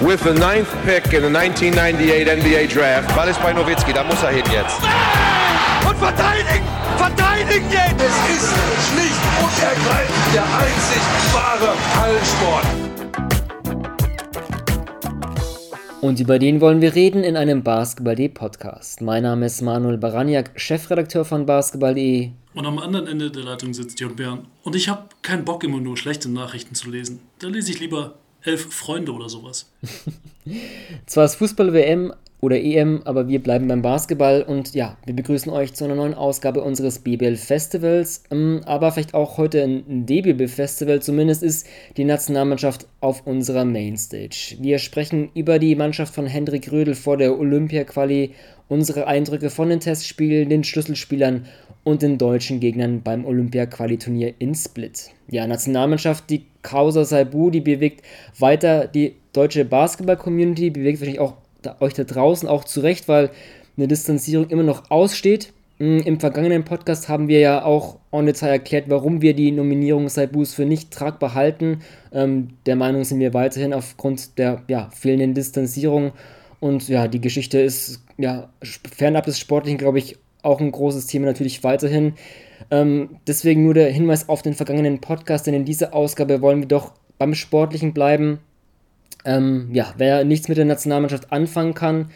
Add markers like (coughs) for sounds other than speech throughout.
with the ninth pick in the 1998 NBA Draft. Ball ist bei Nowitzki, da muss er hin jetzt. Und verteidigen! Verteidigen jetzt! Es ist schlicht und ergreifend der einzig wahre Hallensport. Und über den wollen wir reden in einem Basketball.de Podcast. Mein Name ist Manuel Baraniak, Chefredakteur von Basketball.de. Und am anderen Ende der Leitung sitzt Jörg Bern. Und ich habe keinen Bock, immer nur schlechte Nachrichten zu lesen. Da lese ich lieber elf Freunde oder sowas. (laughs) Zwar ist Fußball-WM oder EM, aber wir bleiben beim Basketball und ja, wir begrüßen euch zu einer neuen Ausgabe unseres BBL Festivals, ähm, aber vielleicht auch heute ein DBB Festival, zumindest ist die Nationalmannschaft auf unserer Mainstage. Wir sprechen über die Mannschaft von Hendrik Rödel vor der Olympia-Quali, unsere Eindrücke von den Testspielen, den Schlüsselspielern und den deutschen Gegnern beim Olympia-Quali-Turnier in Split. Ja, Nationalmannschaft, die Causa Saibu, die bewegt weiter die deutsche Basketball-Community, bewegt wahrscheinlich auch da, euch da draußen auch zurecht, weil eine Distanzierung immer noch aussteht. Mm, Im vergangenen Podcast haben wir ja auch en Detail erklärt, warum wir die Nominierung Saibus für nicht tragbar halten. Ähm, der Meinung sind wir weiterhin aufgrund der ja, fehlenden Distanzierung. Und ja, die Geschichte ist ja fernab des Sportlichen, glaube ich, auch ein großes Thema natürlich weiterhin. Ähm, deswegen nur der Hinweis auf den vergangenen Podcast, denn in dieser Ausgabe wollen wir doch beim Sportlichen bleiben. Ähm, ja, wer nichts mit der Nationalmannschaft anfangen kann.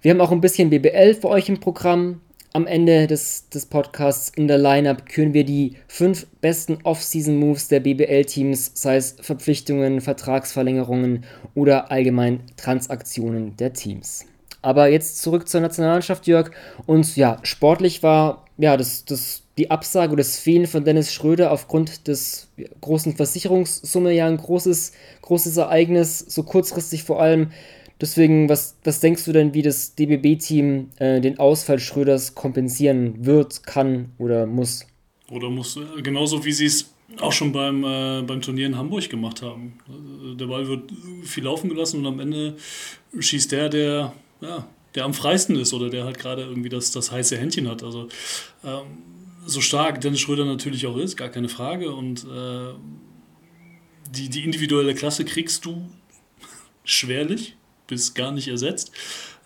Wir haben auch ein bisschen BBL für euch im Programm. Am Ende des, des Podcasts in der Lineup küren wir die fünf besten Off-Season-Moves der BBL-Teams, sei es Verpflichtungen, Vertragsverlängerungen oder allgemein Transaktionen der Teams. Aber jetzt zurück zur Nationalmannschaft, Jörg. Und ja, sportlich war ja das, das, die Absage oder das Fehlen von Dennis Schröder aufgrund des großen Versicherungssumme ja ein großes, großes Ereignis, so kurzfristig vor allem. Deswegen, was, was denkst du denn, wie das DBB-Team äh, den Ausfall Schröders kompensieren wird, kann oder muss? Oder muss, äh, genauso wie sie es auch schon beim, äh, beim Turnier in Hamburg gemacht haben. Äh, der Ball wird viel laufen gelassen und am Ende schießt der, der ja, der am freisten ist oder der halt gerade irgendwie das, das heiße Händchen hat. Also ähm, so stark Dennis Schröder natürlich auch ist, gar keine Frage. Und äh, die, die individuelle Klasse kriegst du (laughs) schwerlich, bis gar nicht ersetzt.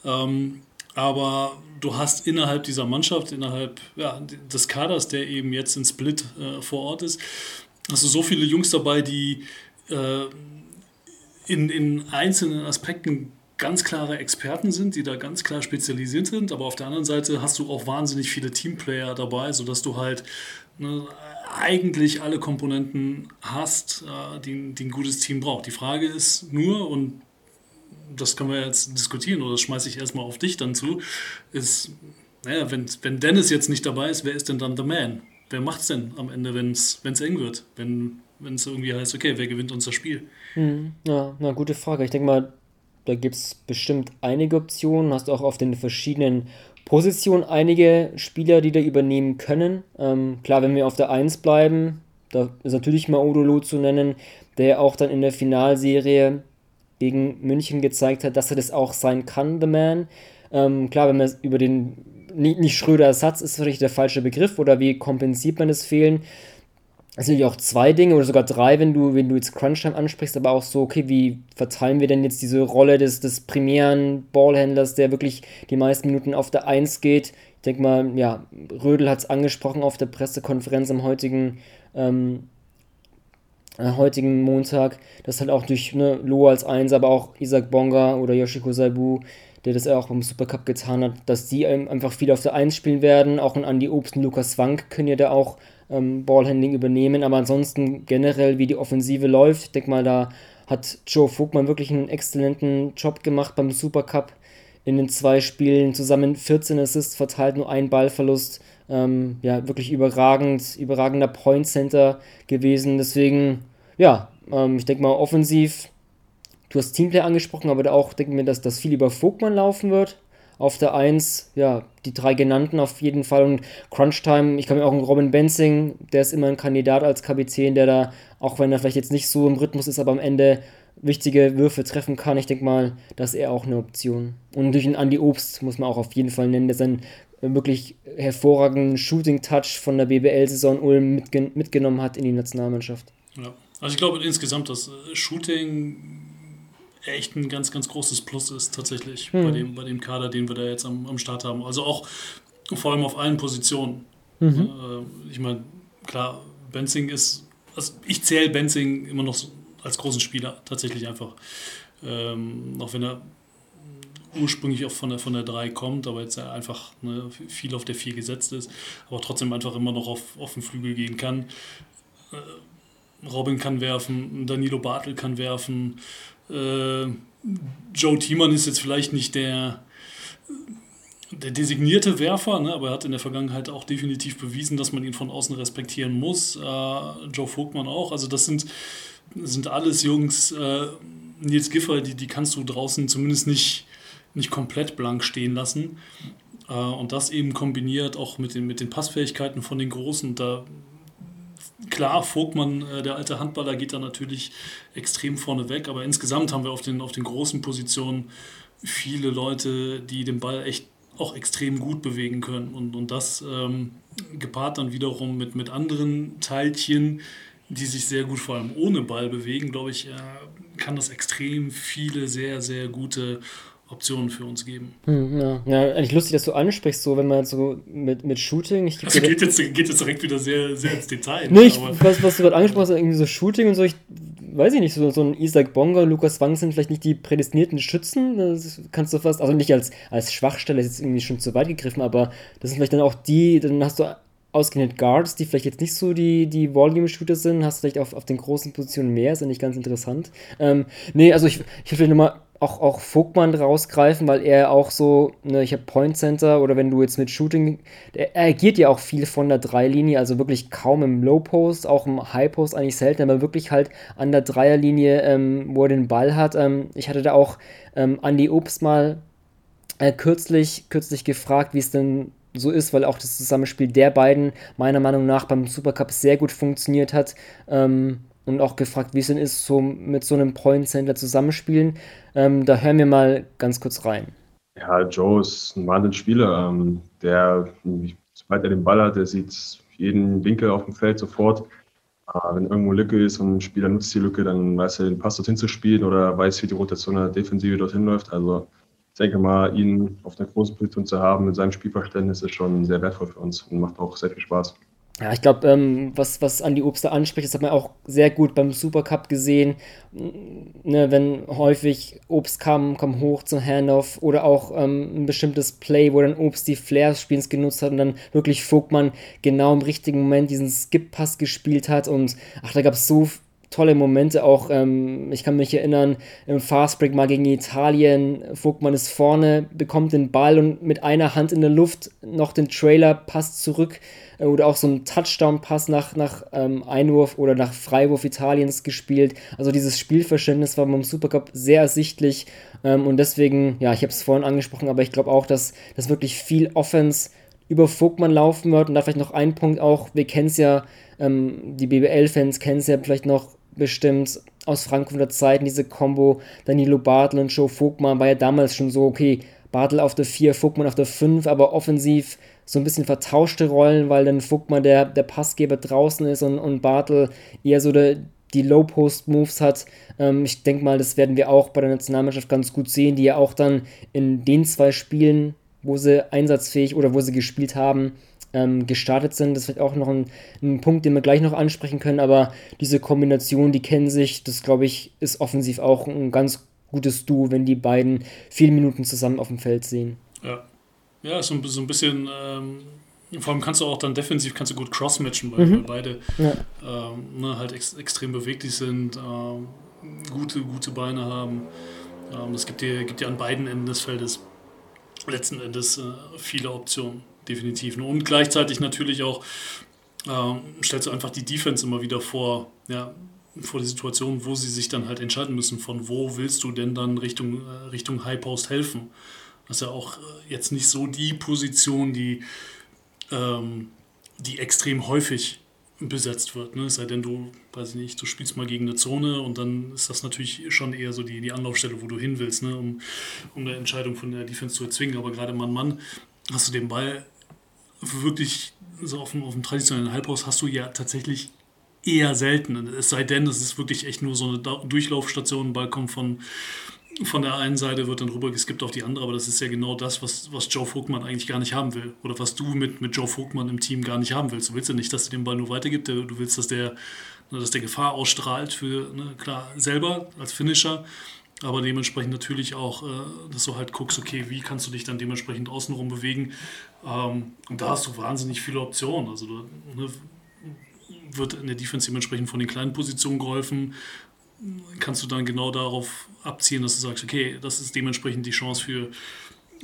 Ähm, aber du hast innerhalb dieser Mannschaft, innerhalb ja, des Kaders, der eben jetzt in Split äh, vor Ort ist, hast du so viele Jungs dabei, die äh, in, in einzelnen Aspekten ganz klare Experten sind, die da ganz klar spezialisiert sind, aber auf der anderen Seite hast du auch wahnsinnig viele Teamplayer dabei, sodass du halt ne, eigentlich alle Komponenten hast, äh, die, die ein gutes Team braucht. Die Frage ist nur, und das können wir jetzt diskutieren, oder das schmeiße ich erstmal auf dich dann zu, ist, naja, wenn, wenn Dennis jetzt nicht dabei ist, wer ist denn dann der Man? Wer macht es denn am Ende, wenn es eng wird? Wenn es irgendwie heißt, okay, wer gewinnt uns das Spiel? Hm, ja, na, gute Frage. Ich denke mal, da gibt es bestimmt einige Optionen. Hast auch auf den verschiedenen Positionen einige Spieler, die da übernehmen können. Ähm, klar, wenn wir auf der 1 bleiben, da ist natürlich mal Odolo zu nennen, der auch dann in der Finalserie gegen München gezeigt hat, dass er das auch sein kann, The Man. Ähm, klar, wenn man über den, nicht, nicht Schröder Ersatz ist vielleicht der falsche Begriff oder wie kompensiert man das Fehlen, es sind ja auch zwei Dinge oder sogar drei, wenn du, wenn du jetzt Crunchtime ansprichst, aber auch so, okay, wie verteilen wir denn jetzt diese Rolle des, des primären Ballhändlers, der wirklich die meisten Minuten auf der Eins geht? Ich denke mal, ja, Rödel hat es angesprochen auf der Pressekonferenz am heutigen, ähm, äh, heutigen Montag, dass halt auch durch ne, Loa als Eins, aber auch Isaac Bonga oder Yoshiko Saibu, der das auch beim Supercup getan hat, dass die einfach viel auf der Eins spielen werden. Auch ein Andy Obst und Lukas Wank können ja da auch ähm, Ballhandling übernehmen. Aber ansonsten generell, wie die Offensive läuft, ich denke mal, da hat Joe Vogtmann wirklich einen exzellenten Job gemacht beim Supercup. In den zwei Spielen zusammen 14 Assists verteilt, nur ein Ballverlust. Ähm, ja, wirklich überragend, überragender Point Center gewesen. Deswegen, ja, ähm, ich denke mal, offensiv, du hast Teamplay angesprochen, aber da auch denke mir, dass das viel über Vogtmann laufen wird auf der 1, ja, die drei genannten auf jeden Fall und Crunchtime, ich kann mir auch einen Robin Benzing, der ist immer ein Kandidat als Kapitän, der da, auch wenn er vielleicht jetzt nicht so im Rhythmus ist, aber am Ende wichtige Würfe treffen kann. Ich denke mal, das ist er auch eine Option. Und durch einen Andy Obst muss man auch auf jeden Fall nennen, der seinen wirklich hervorragenden Shooting-Touch von der BBL-Saison Ulm mitgen mitgenommen hat in die Nationalmannschaft. Ja, also ich glaube insgesamt, das Shooting echt ein ganz, ganz großes Plus ist, tatsächlich, mhm. bei, dem, bei dem Kader, den wir da jetzt am, am Start haben. Also auch vor allem auf allen Positionen. Mhm. Äh, ich meine, klar, Benzing ist, also ich zähle Benzing immer noch als großen Spieler, tatsächlich einfach. Ähm, auch wenn er ursprünglich auch von der, von der 3 kommt, aber jetzt einfach ne, viel auf der 4 gesetzt ist, aber trotzdem einfach immer noch auf, auf den Flügel gehen kann. Äh, Robin kann werfen, Danilo Bartel kann werfen, äh, Joe Thiemann ist jetzt vielleicht nicht der, der designierte Werfer, ne, aber er hat in der Vergangenheit auch definitiv bewiesen, dass man ihn von außen respektieren muss. Äh, Joe Vogtmann auch. Also das sind, sind alles Jungs, äh, Nils Giffer, die, die kannst du draußen zumindest nicht, nicht komplett blank stehen lassen. Äh, und das eben kombiniert auch mit den, mit den Passfähigkeiten von den Großen. Da klar, Vogtmann, äh, der alte Handballer, geht da natürlich extrem vorne weg, aber insgesamt haben wir auf den, auf den großen Positionen viele Leute, die den Ball echt auch extrem gut bewegen können. Und, und das ähm, gepaart dann wiederum mit, mit anderen Teilchen, die sich sehr gut vor allem ohne Ball bewegen, glaube ich, äh, kann das extrem viele sehr, sehr gute Optionen für uns geben. Hm, ja. ja, eigentlich lustig, dass du ansprichst, so wenn man so mit, mit Shooting. Ich also geht jetzt, geht jetzt direkt wieder sehr, sehr ins Detail. Nee, ich, was, was du gerade angesprochen hast, irgendwie so Shooting und so, ich weiß ich nicht, so, so ein Isaac Bonga, Lukas Wang sind vielleicht nicht die prädestinierten Schützen. Das kannst du fast, also nicht als, als Schwachstelle, ist jetzt irgendwie schon zu weit gegriffen, aber das sind vielleicht dann auch die, dann hast du ausgehend Guards, die vielleicht jetzt nicht so die, die Volume-Shooter sind, hast du vielleicht auf, auf den großen Positionen mehr, ist ja nicht ganz interessant. Ähm, nee, also ich, ich will vielleicht nochmal auch, auch Vogtmann rausgreifen, weil er auch so, ne, ich habe Point Center oder wenn du jetzt mit Shooting, er agiert ja auch viel von der Dreilinie, also wirklich kaum im Low Post, auch im High Post eigentlich selten, aber wirklich halt an der Dreierlinie, ähm, wo er den Ball hat. Ähm, ich hatte da auch ähm, Andy Obst mal äh, kürzlich, kürzlich gefragt, wie es denn so ist, weil auch das Zusammenspiel der beiden meiner Meinung nach beim Supercup sehr gut funktioniert hat. Ähm, und auch gefragt, wie es denn ist, so mit so einem Point Center zusammenspielen. Ähm, da hören wir mal ganz kurz rein. Ja, Joe ist ein Wahnsinnsspieler. Ähm, der, sobald er den Ball hat, der sieht jeden Winkel auf dem Feld sofort. Äh, wenn irgendwo Lücke ist und ein Spieler nutzt die Lücke, dann weiß er, den Pass dorthin zu spielen oder weiß, wie die Rotation der Defensive dorthin läuft. Also ich denke mal, ihn auf einer großen Position zu haben mit seinem Spielverständnis ist schon sehr wertvoll für uns und macht auch sehr viel Spaß. Ja, ich glaube, ähm, was, was Andi da anspricht, das hat man auch sehr gut beim Supercup gesehen. Ne, wenn häufig Obst kam, kam hoch zum Handoff oder auch ähm, ein bestimmtes Play, wo dann Obst die Flair-Spiels genutzt hat und dann wirklich Vogtmann genau im richtigen Moment diesen Skip-Pass gespielt hat. Und ach, da gab es so tolle Momente auch. Ähm, ich kann mich erinnern, im Fastbreak mal gegen Italien. Vogtmann ist vorne, bekommt den Ball und mit einer Hand in der Luft noch den Trailer, passt zurück äh, oder auch so ein Touchdown-Pass nach, nach ähm, Einwurf oder nach Freiwurf Italiens gespielt. Also dieses Spielverständnis war beim Supercup sehr ersichtlich ähm, und deswegen, ja, ich habe es vorhin angesprochen, aber ich glaube auch, dass, dass wirklich viel Offense über Vogtmann laufen wird und da vielleicht noch ein Punkt auch, wir kennen es ja, ähm, die BBL-Fans kennen es ja vielleicht noch bestimmt aus Frankfurter Zeiten, diese Combo Danilo Bartel und Joe Vogtmann war ja damals schon so, okay, Bartel auf der 4, Vogtmann auf der 5, aber offensiv so ein bisschen vertauschte Rollen, weil dann Vogtmann der, der Passgeber draußen ist und, und Bartel eher so der, die Low-Post-Moves hat. Ähm, ich denke mal, das werden wir auch bei der Nationalmannschaft ganz gut sehen, die ja auch dann in den zwei Spielen, wo sie einsatzfähig oder wo sie gespielt haben, ähm, gestartet sind. Das ist vielleicht auch noch ein, ein, Punkt, den wir gleich noch ansprechen können, aber diese Kombination, die kennen sich, das glaube ich, ist offensiv auch ein ganz gutes Duo, wenn die beiden viele Minuten zusammen auf dem Feld sehen. Ja, ja, so, so ein bisschen, ähm, vor allem kannst du auch dann defensiv kannst du gut crossmatchen, weil, mhm. beide ja. ähm, ne, halt ex extrem beweglich sind, ähm, gute, gute Beine haben. Ähm, das gibt dir, gibt dir an beiden Enden des Feldes letzten Endes äh, viele Optionen, definitiv. Und gleichzeitig natürlich auch ähm, stellst du einfach die Defense immer wieder vor, ja, vor die Situation, wo sie sich dann halt entscheiden müssen, von wo willst du denn dann Richtung, äh, Richtung High Post helfen. Das ist ja auch äh, jetzt nicht so die Position, die, ähm, die extrem häufig besetzt wird. Ne? Es sei denn, du, weiß ich nicht, du spielst mal gegen eine Zone und dann ist das natürlich schon eher so die, die Anlaufstelle, wo du hin willst, ne? um, um eine Entscheidung von der Defense zu erzwingen. Aber gerade Mann-Mann hast du den Ball wirklich so auf dem, auf dem traditionellen Halbhaus hast du ja tatsächlich eher selten. Es sei denn, es ist wirklich echt nur so eine Durchlaufstation, ein Ball kommt von, von der einen Seite, wird dann rüber geskippt auf die andere, aber das ist ja genau das, was, was Joe Vogtmann eigentlich gar nicht haben will. Oder was du mit, mit Joe Vogtmann im Team gar nicht haben willst. Du willst ja nicht, dass er den Ball nur weitergibt, du willst, dass der, dass der Gefahr ausstrahlt für, ne, klar, selber als Finisher, aber dementsprechend natürlich auch, äh, dass du halt guckst, okay, wie kannst du dich dann dementsprechend außenrum bewegen. Ähm, und da hast du wahnsinnig viele Optionen. Also ne, wird in der Defense dementsprechend von den kleinen Positionen geholfen. Kannst du dann genau darauf abziehen, dass du sagst, okay, das ist dementsprechend die Chance für,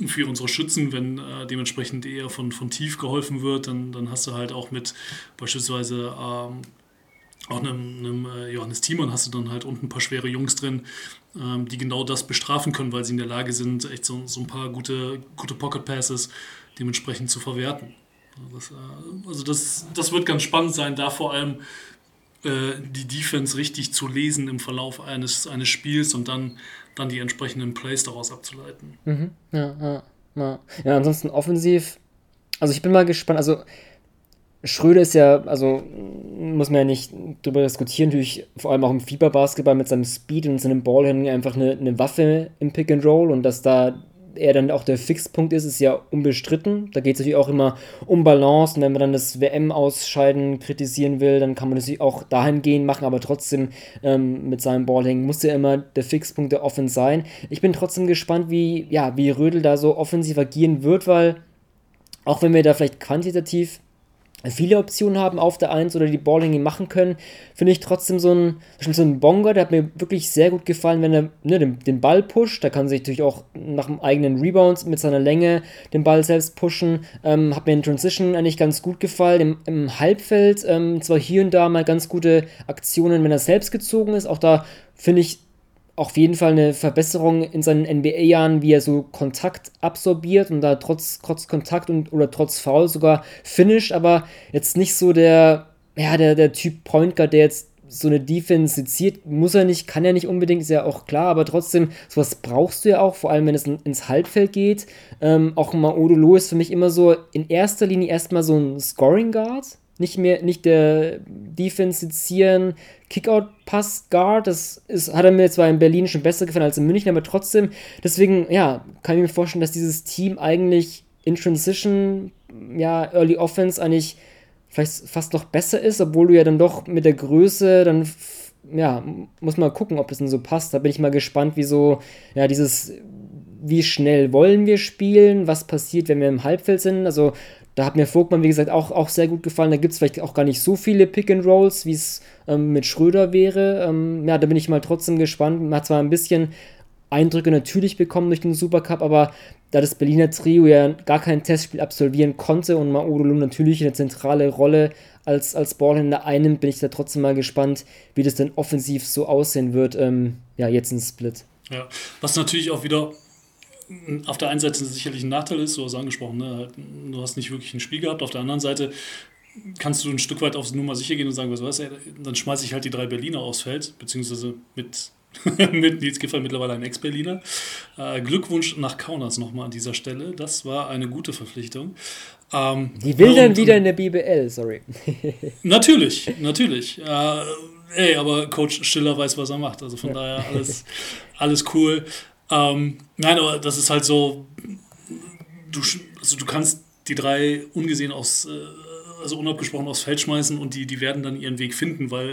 für unsere Schützen, wenn äh, dementsprechend eher von, von tief geholfen wird, dann, dann hast du halt auch mit beispielsweise ähm, auch einem, einem äh, Johannes Thiemann hast du dann halt unten ein paar schwere Jungs drin, ähm, die genau das bestrafen können, weil sie in der Lage sind, echt so, so ein paar gute, gute Pocket Passes dementsprechend zu verwerten. Das, äh, also das, das wird ganz spannend sein, da vor allem äh, die Defense richtig zu lesen im Verlauf eines, eines Spiels und dann, dann die entsprechenden Plays daraus abzuleiten. Mhm. Ja, ja, ja. ja, ansonsten offensiv. Also ich bin mal gespannt. Also Schröder ist ja, also muss man ja nicht drüber diskutieren, natürlich vor allem auch im Fieberbasketball mit seinem Speed und seinem Ballhandling einfach eine, eine Waffe im Pick and Roll und dass da er dann auch der Fixpunkt ist, ist ja unbestritten. Da geht es natürlich auch immer um Balance. Und wenn man dann das WM-Ausscheiden kritisieren will, dann kann man das auch dahingehend machen, aber trotzdem ähm, mit seinem Ballhängen muss ja immer der Fixpunkt der Offense sein. Ich bin trotzdem gespannt, wie, ja, wie Rödel da so offensiv agieren wird, weil auch wenn wir da vielleicht quantitativ viele Optionen haben auf der 1 oder die Ballinge machen können, finde ich trotzdem so ein, so ein Bonga, der hat mir wirklich sehr gut gefallen, wenn er ne, den, den Ball pusht. Da kann sich natürlich auch nach dem eigenen Rebound mit seiner Länge den Ball selbst pushen. Ähm, hat mir in Transition eigentlich ganz gut gefallen. Im, im Halbfeld ähm, zwar hier und da mal ganz gute Aktionen, wenn er selbst gezogen ist. Auch da finde ich auf jeden Fall eine Verbesserung in seinen NBA-Jahren, wie er so Kontakt absorbiert und da trotz, trotz Kontakt und oder trotz Foul sogar finisht, aber jetzt nicht so der, ja, der, der Typ Point Guard, der jetzt so eine Defense seziert, muss er nicht, kann er nicht unbedingt, ist ja auch klar, aber trotzdem, sowas brauchst du ja auch, vor allem wenn es ins Halbfeld geht. Ähm, auch Maodolo ist für mich immer so in erster Linie erstmal so ein Scoring Guard, nicht mehr, nicht der Defense sezieren, Kickout-Pass-Guard, das ist, hat er mir zwar in Berlin schon besser gefallen als in München, aber trotzdem, deswegen, ja, kann ich mir vorstellen, dass dieses Team eigentlich in Transition, ja, Early Offense eigentlich vielleicht fast noch besser ist, obwohl du ja dann doch mit der Größe dann ja, muss mal gucken, ob das denn so passt. Da bin ich mal gespannt, wie ja, dieses, wie schnell wollen wir spielen, was passiert, wenn wir im Halbfeld sind. Also da hat mir Vogtmann, wie gesagt, auch, auch sehr gut gefallen. Da gibt es vielleicht auch gar nicht so viele Pick and Rolls, wie es ähm, mit Schröder wäre. Ähm, ja, da bin ich mal trotzdem gespannt. Man hat zwar ein bisschen Eindrücke natürlich bekommen durch den Supercup, aber da das Berliner Trio ja gar kein Testspiel absolvieren konnte und Maudolum natürlich eine zentrale Rolle als, als Ballhändler einnimmt, bin ich da trotzdem mal gespannt, wie das denn offensiv so aussehen wird. Ähm, ja, jetzt ein Split. Ja, was natürlich auch wieder auf der einen Seite sicherlich ein Nachteil ist, du hast angesprochen, ne? du hast nicht wirklich ein Spiel gehabt. Auf der anderen Seite kannst du ein Stück weit aufs Nummer sicher gehen und sagen, was weißt du, dann schmeiße ich halt die drei Berliner aufs Feld, beziehungsweise mit, (laughs) mit Nils Giffey mittlerweile ein Ex-Berliner. Äh, Glückwunsch nach Kaunas nochmal an dieser Stelle. Das war eine gute Verpflichtung. Ähm, die will dann wieder in der BBL, sorry. (laughs) (laughs) natürlich, natürlich. Äh, ey, aber Coach Stiller weiß, was er macht. Also von ja. daher alles, alles cool. Ähm, nein, aber das ist halt so, du, also du kannst die drei ungesehen aus, äh, also unabgesprochen aufs Feld schmeißen und die, die werden dann ihren Weg finden, weil,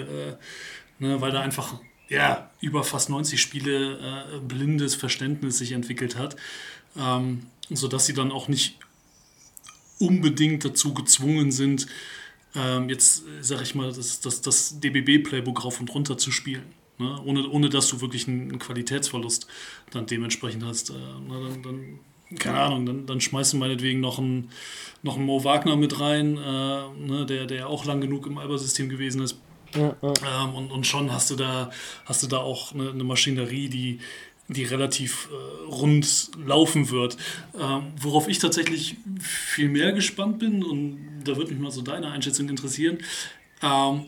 äh, ne, weil da einfach ja, über fast 90 Spiele äh, blindes Verständnis sich entwickelt hat, ähm, sodass sie dann auch nicht unbedingt dazu gezwungen sind, ähm, jetzt sag ich mal, das, das, das DBB-Playbook rauf und runter zu spielen. Ne? Ohne, ohne dass du wirklich einen Qualitätsverlust dann dementsprechend hast. Äh, na, dann, dann, keine Ahnung, dann, dann schmeißt du meinetwegen noch einen, noch einen Mo Wagner mit rein, äh, ne, der, der auch lang genug im Alba-System gewesen ist. Ja, ja. Ähm, und, und schon hast du da, hast du da auch eine, eine Maschinerie, die, die relativ äh, rund laufen wird. Ähm, worauf ich tatsächlich viel mehr gespannt bin, und da würde mich mal so deine Einschätzung interessieren, ähm,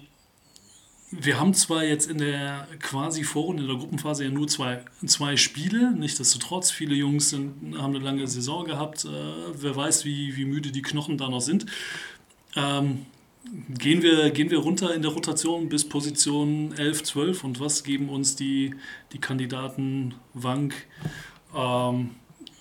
wir haben zwar jetzt in der quasi Vorrunde, in der Gruppenphase ja nur zwei, zwei Spiele, nichtsdestotrotz, viele Jungs sind, haben eine lange Saison gehabt, äh, wer weiß, wie, wie müde die Knochen da noch sind. Ähm, gehen, wir, gehen wir runter in der Rotation bis Position 11, 12 und was geben uns die, die Kandidaten Wank, ähm,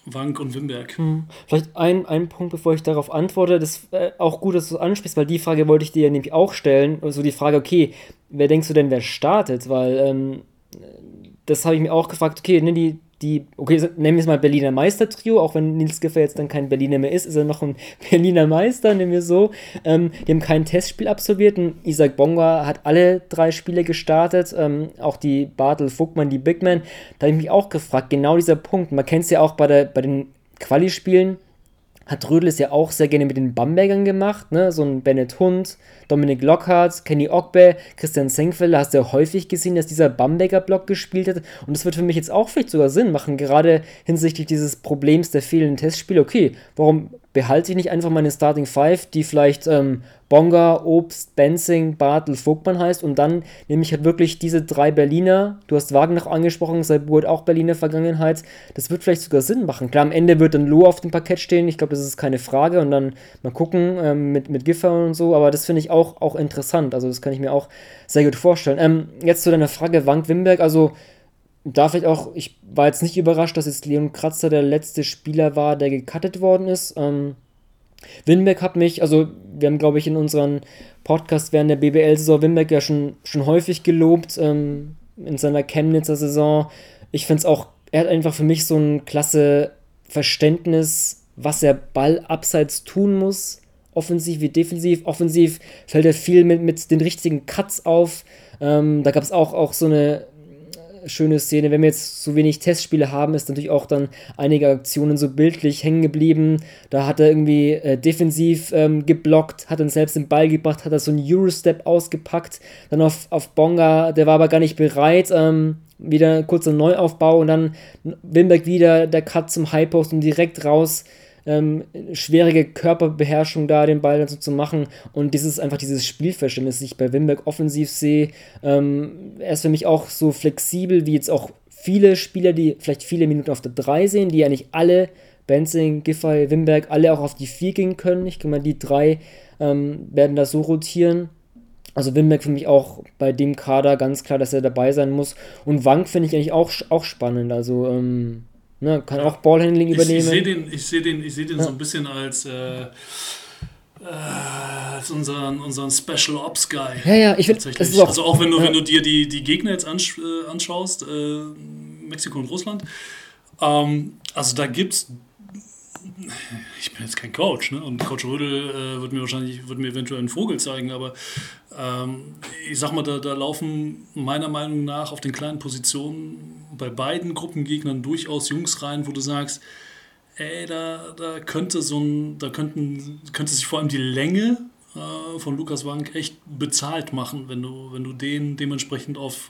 Wank und Wimberg? Hm. Vielleicht ein, ein Punkt, bevor ich darauf antworte, das ist äh, auch gut, dass du es ansprichst, weil die Frage wollte ich dir nämlich auch stellen. Also die Frage, okay, wer denkst du denn, wer startet? Weil ähm, das habe ich mir auch gefragt, okay, ne, die, die, okay, nennen wir es mal Berliner Meistertrio, auch wenn Nils Giffer jetzt dann kein Berliner mehr ist, ist er noch ein (laughs) Berliner Meister, nehmen wir so. Ähm, die haben kein Testspiel absolviert und Isaac Bonga hat alle drei Spiele gestartet, ähm, auch die Bartel Vogtmann, die Bigman. Da habe ich mich auch gefragt, genau dieser Punkt. Man kennt es ja auch bei, der, bei den Quali-Spielen, hat Rödel es ja auch sehr gerne mit den Bambergern gemacht, ne? So ein Bennett Hund, Dominik Lockhart, Kenny Ogbe, Christian Senkfelder, hast du ja häufig gesehen, dass dieser Bamberger Block gespielt hat. Und das wird für mich jetzt auch vielleicht sogar Sinn machen, gerade hinsichtlich dieses Problems der fehlenden Testspiele. Okay, warum behalte ich nicht einfach meine Starting Five, die vielleicht ähm, Bonga, Obst, Benzing, Bartel, Vogtmann heißt. Und dann nehme ich halt wirklich diese drei Berliner, du hast Wagner noch angesprochen, Seiburt auch Berliner Vergangenheit, das wird vielleicht sogar Sinn machen. Klar, am Ende wird dann Loh auf dem Parkett stehen, ich glaube, das ist keine Frage. Und dann mal gucken ähm, mit, mit Giffer und so, aber das finde ich auch, auch interessant, also das kann ich mir auch sehr gut vorstellen. Ähm, jetzt zu deiner Frage, Wank Wimberg, also da vielleicht auch, ich war jetzt nicht überrascht, dass jetzt Leon Kratzer der letzte Spieler war, der gecuttet worden ist. Ähm, Winbeck hat mich, also wir haben, glaube ich, in unserem Podcast während der BBL-Saison Winbeck ja schon, schon häufig gelobt ähm, in seiner Chemnitzer Saison. Ich finde es auch, er hat einfach für mich so ein klasse Verständnis, was er Ball abseits tun muss, offensiv wie defensiv. Offensiv fällt er viel mit, mit den richtigen Cuts auf. Ähm, da gab es auch, auch so eine schöne Szene. Wenn wir jetzt so wenig Testspiele haben, ist natürlich auch dann einige Aktionen so bildlich hängen geblieben. Da hat er irgendwie äh, defensiv ähm, geblockt, hat dann selbst den Ball gebracht, hat er so einen Eurostep ausgepackt. Dann auf, auf Bonga, der war aber gar nicht bereit. Ähm, wieder kurzer Neuaufbau und dann Wimberg wieder der Cut zum Highpost und direkt raus ähm, schwierige Körperbeherrschung da, den Ball dazu zu machen. Und dieses einfach dieses Spielverständnis, das ich bei Wimberg offensiv sehe. Ähm, er ist für mich auch so flexibel wie jetzt auch viele Spieler, die vielleicht viele Minuten auf der 3 sehen, die ja nicht alle, Benzing, Giffey, Wimberg, alle auch auf die 4 gehen können. Ich denke mal, die drei ähm, werden da so rotieren. Also Wimberg für mich auch bei dem Kader ganz klar, dass er dabei sein muss. Und Wank finde ich eigentlich auch, auch spannend. Also ähm, Ne, kann auch Ballhandling ich, übernehmen. Ich sehe den, ich seh den, ich seh den ja. so ein bisschen als, äh, äh, als unseren, unseren Special Ops Guy. Ja, ja, ich finde auch, Also auch wenn du, ja. wenn du dir die, die Gegner jetzt ansch äh, anschaust, äh, Mexiko und Russland, ähm, also da gibt's ich bin jetzt kein Coach, ne? Und Coach Rödel äh, wird mir wahrscheinlich, wird mir eventuell einen Vogel zeigen, aber ähm, ich sag mal, da, da laufen meiner Meinung nach auf den kleinen Positionen bei beiden Gruppengegnern durchaus Jungs rein, wo du sagst, ey, da, da könnte so ein, da könnten, könnte sich vor allem die Länge äh, von Lukas Wank echt bezahlt machen, wenn du, wenn du den dementsprechend auf,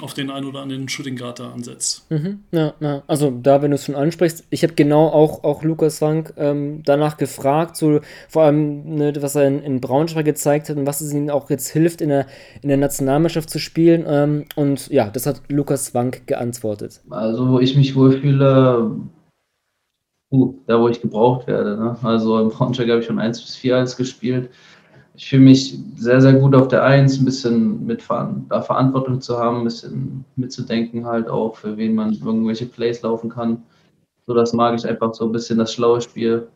auf den ein oder anderen Shooting Guard da ansetzt. Mhm, ja, ja, also da, wenn du es schon ansprichst, ich habe genau auch, auch Lukas Wank ähm, danach gefragt, so vor allem, ne, was er in, in, Braunschweig gezeigt hat und was es ihm auch jetzt hilft, in der, in der Nationalmannschaft zu spielen. Ähm, und ja, das hat Lukas Wank geantwortet. Also, wo ich mich wohlfühle, uh, da wo ich gebraucht werde. Ne? Also im Braunschweig habe ich schon 1 bis 4 alles gespielt ich fühle mich sehr, sehr gut auf der Eins, ein bisschen mitfahren, da Verantwortung zu haben, ein bisschen mitzudenken halt auch, für wen man irgendwelche Plays laufen kann. So, das mag ich einfach so ein bisschen das schlaue Spiel.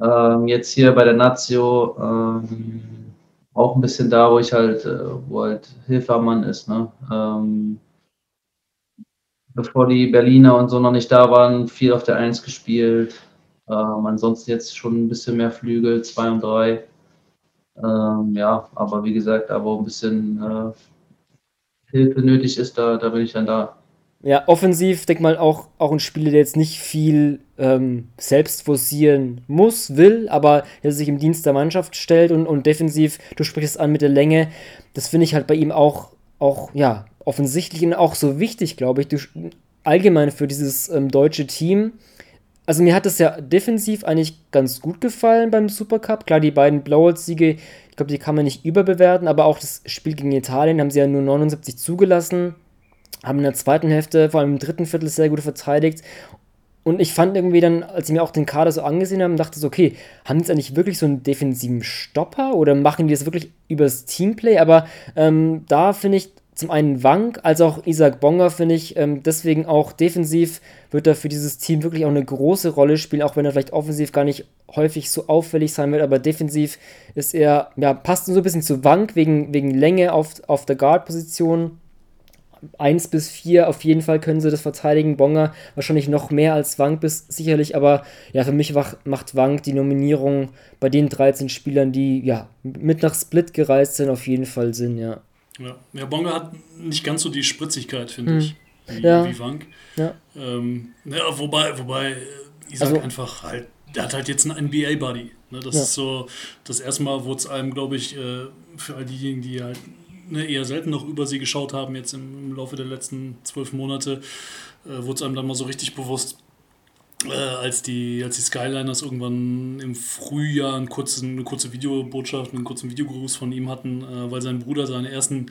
Ähm, jetzt hier bei der Nazio ähm, auch ein bisschen da, wo ich halt, äh, wo halt Hilfermann ist. Ne? Ähm, bevor die Berliner und so noch nicht da waren, viel auf der Eins gespielt. Ähm, ansonsten jetzt schon ein bisschen mehr Flügel, zwei und drei. Ähm, ja, aber wie gesagt, aber ein bisschen äh, Hilfe nötig ist, da, da bin ich dann da. Ja, offensiv, denk mal, auch, auch ein Spieler, der jetzt nicht viel ähm, selbst forcieren muss, will, aber der sich im Dienst der Mannschaft stellt und, und defensiv, du sprichst es an mit der Länge, das finde ich halt bei ihm auch, auch, ja, offensichtlich und auch so wichtig, glaube ich, allgemein für dieses ähm, deutsche Team also mir hat es ja defensiv eigentlich ganz gut gefallen beim Supercup. Klar, die beiden Blowout-Siege, ich glaube, die kann man nicht überbewerten, aber auch das Spiel gegen Italien haben sie ja nur 79 zugelassen, haben in der zweiten Hälfte, vor allem im dritten Viertel sehr gut verteidigt. und ich fand irgendwie dann, als ich mir auch den Kader so angesehen habe, dachte so, okay, haben die jetzt eigentlich wirklich so einen defensiven Stopper oder machen die das wirklich übers Teamplay? Aber ähm, da finde ich zum einen Wank, als auch Isaac Bonga, finde ich, ähm, deswegen auch defensiv wird er für dieses Team wirklich auch eine große Rolle spielen, auch wenn er vielleicht offensiv gar nicht häufig so auffällig sein wird, aber defensiv ist er, ja, passt so ein bisschen zu Wank wegen, wegen Länge auf, auf der Guard-Position 1 bis 4 auf jeden Fall können sie das verteidigen. Bonga wahrscheinlich noch mehr als Wank bis sicherlich, aber ja, für mich macht Wank die Nominierung bei den 13 Spielern, die ja mit nach Split gereist sind, auf jeden Fall Sinn, ja. Ja, ja Bonga hat nicht ganz so die Spritzigkeit, finde Hm. ich, wie, Ja. wie Wank. Ja. Ähm, ja, wobei, wobei äh, Isaac Also- einfach halt, der hat halt jetzt einen NBA-Buddy. Ne? Das Ja. ist so, das erste Mal wurde es einem, glaube ich, äh, für all diejenigen, die halt ne, eher selten noch über sie geschaut haben, jetzt im, im Laufe der letzten zwölf Monate, äh, wurde es einem dann mal so richtig bewusst, äh, als, die, als die Skyliners irgendwann im Frühjahr einen kurzen, eine kurze Videobotschaft, einen kurzen Videogruß von ihm hatten, äh, weil sein Bruder seine ersten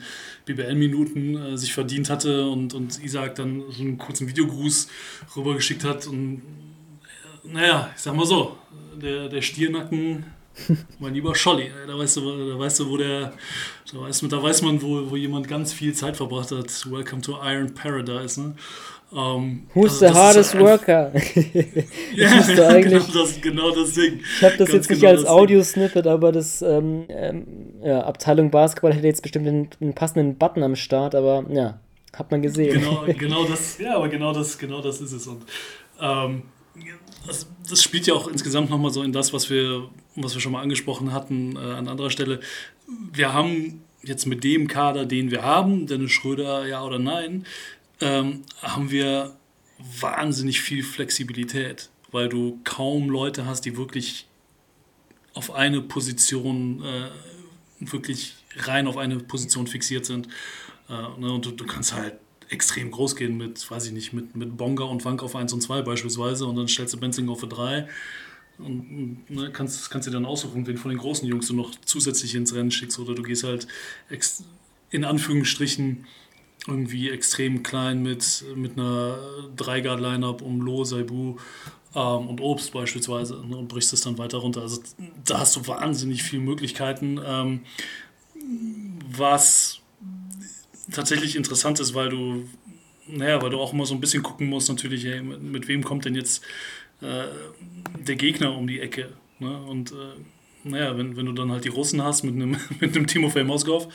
BBL-Minuten äh, sich verdient hatte und, und Isaac dann so einen kurzen Videogruß rübergeschickt hat. Und äh, naja, ich sag mal so, der, der Stiernacken, (laughs) mein lieber Scholli, äh, da weißt du, da weißt du, wo der, da weiß man, da weiß man, wo, wo jemand ganz viel Zeit verbracht hat. Welcome to Iron Paradise, ne? Ähm, Who's also the das hardest halt worker? (laughs) (laughs) ja, müsste (laughs) eigentlich- genau, das, genau das Ding. Ich habe das Ganz jetzt nicht genau als das. Audio-Snippet, aber das ähm, ähm, ja, Abteilung Basketball hätte jetzt bestimmt einen, einen passenden Button am Start, aber ja, hat man gesehen. Genau, genau das, ja, aber genau das, genau das ist es. Und ähm, das, das spielt ja auch insgesamt nochmal so in das, was wir, was wir schon mal angesprochen hatten äh, an anderer Stelle. Wir haben jetzt mit dem Kader, den wir haben, Dennis Schröder, ja oder nein, ähm, haben wir wahnsinnig viel Flexibilität, weil du kaum Leute hast, die wirklich auf eine Position, äh, wirklich rein auf eine Position fixiert sind. Äh, ne, und du, du kannst halt extrem groß gehen mit, weiß ich nicht, mit, mit Bonga und Wank auf 1 und 2 beispielsweise und dann stellst du Benzing auf 3 und, ne, kannst, kannst dir dann aussuchen, wen von den großen Jungs du noch zusätzlich ins Rennen schickst oder du gehst halt in Anführungsstrichen irgendwie extrem klein mit, mit einer Dreigard-Line-Up um Lo, Saibu ähm, und Obst beispielsweise ne, und brichst es dann weiter runter. Also da hast du wahnsinnig viele Möglichkeiten, ähm, was tatsächlich interessant ist, weil du, naja, weil du auch immer so ein bisschen gucken musst, natürlich, hey, mit, mit wem kommt denn jetzt äh, der Gegner um die Ecke. Ne? Und äh, naja, wenn, wenn du dann halt die Russen hast mit einem, (laughs) mit einem Timofey Moskov,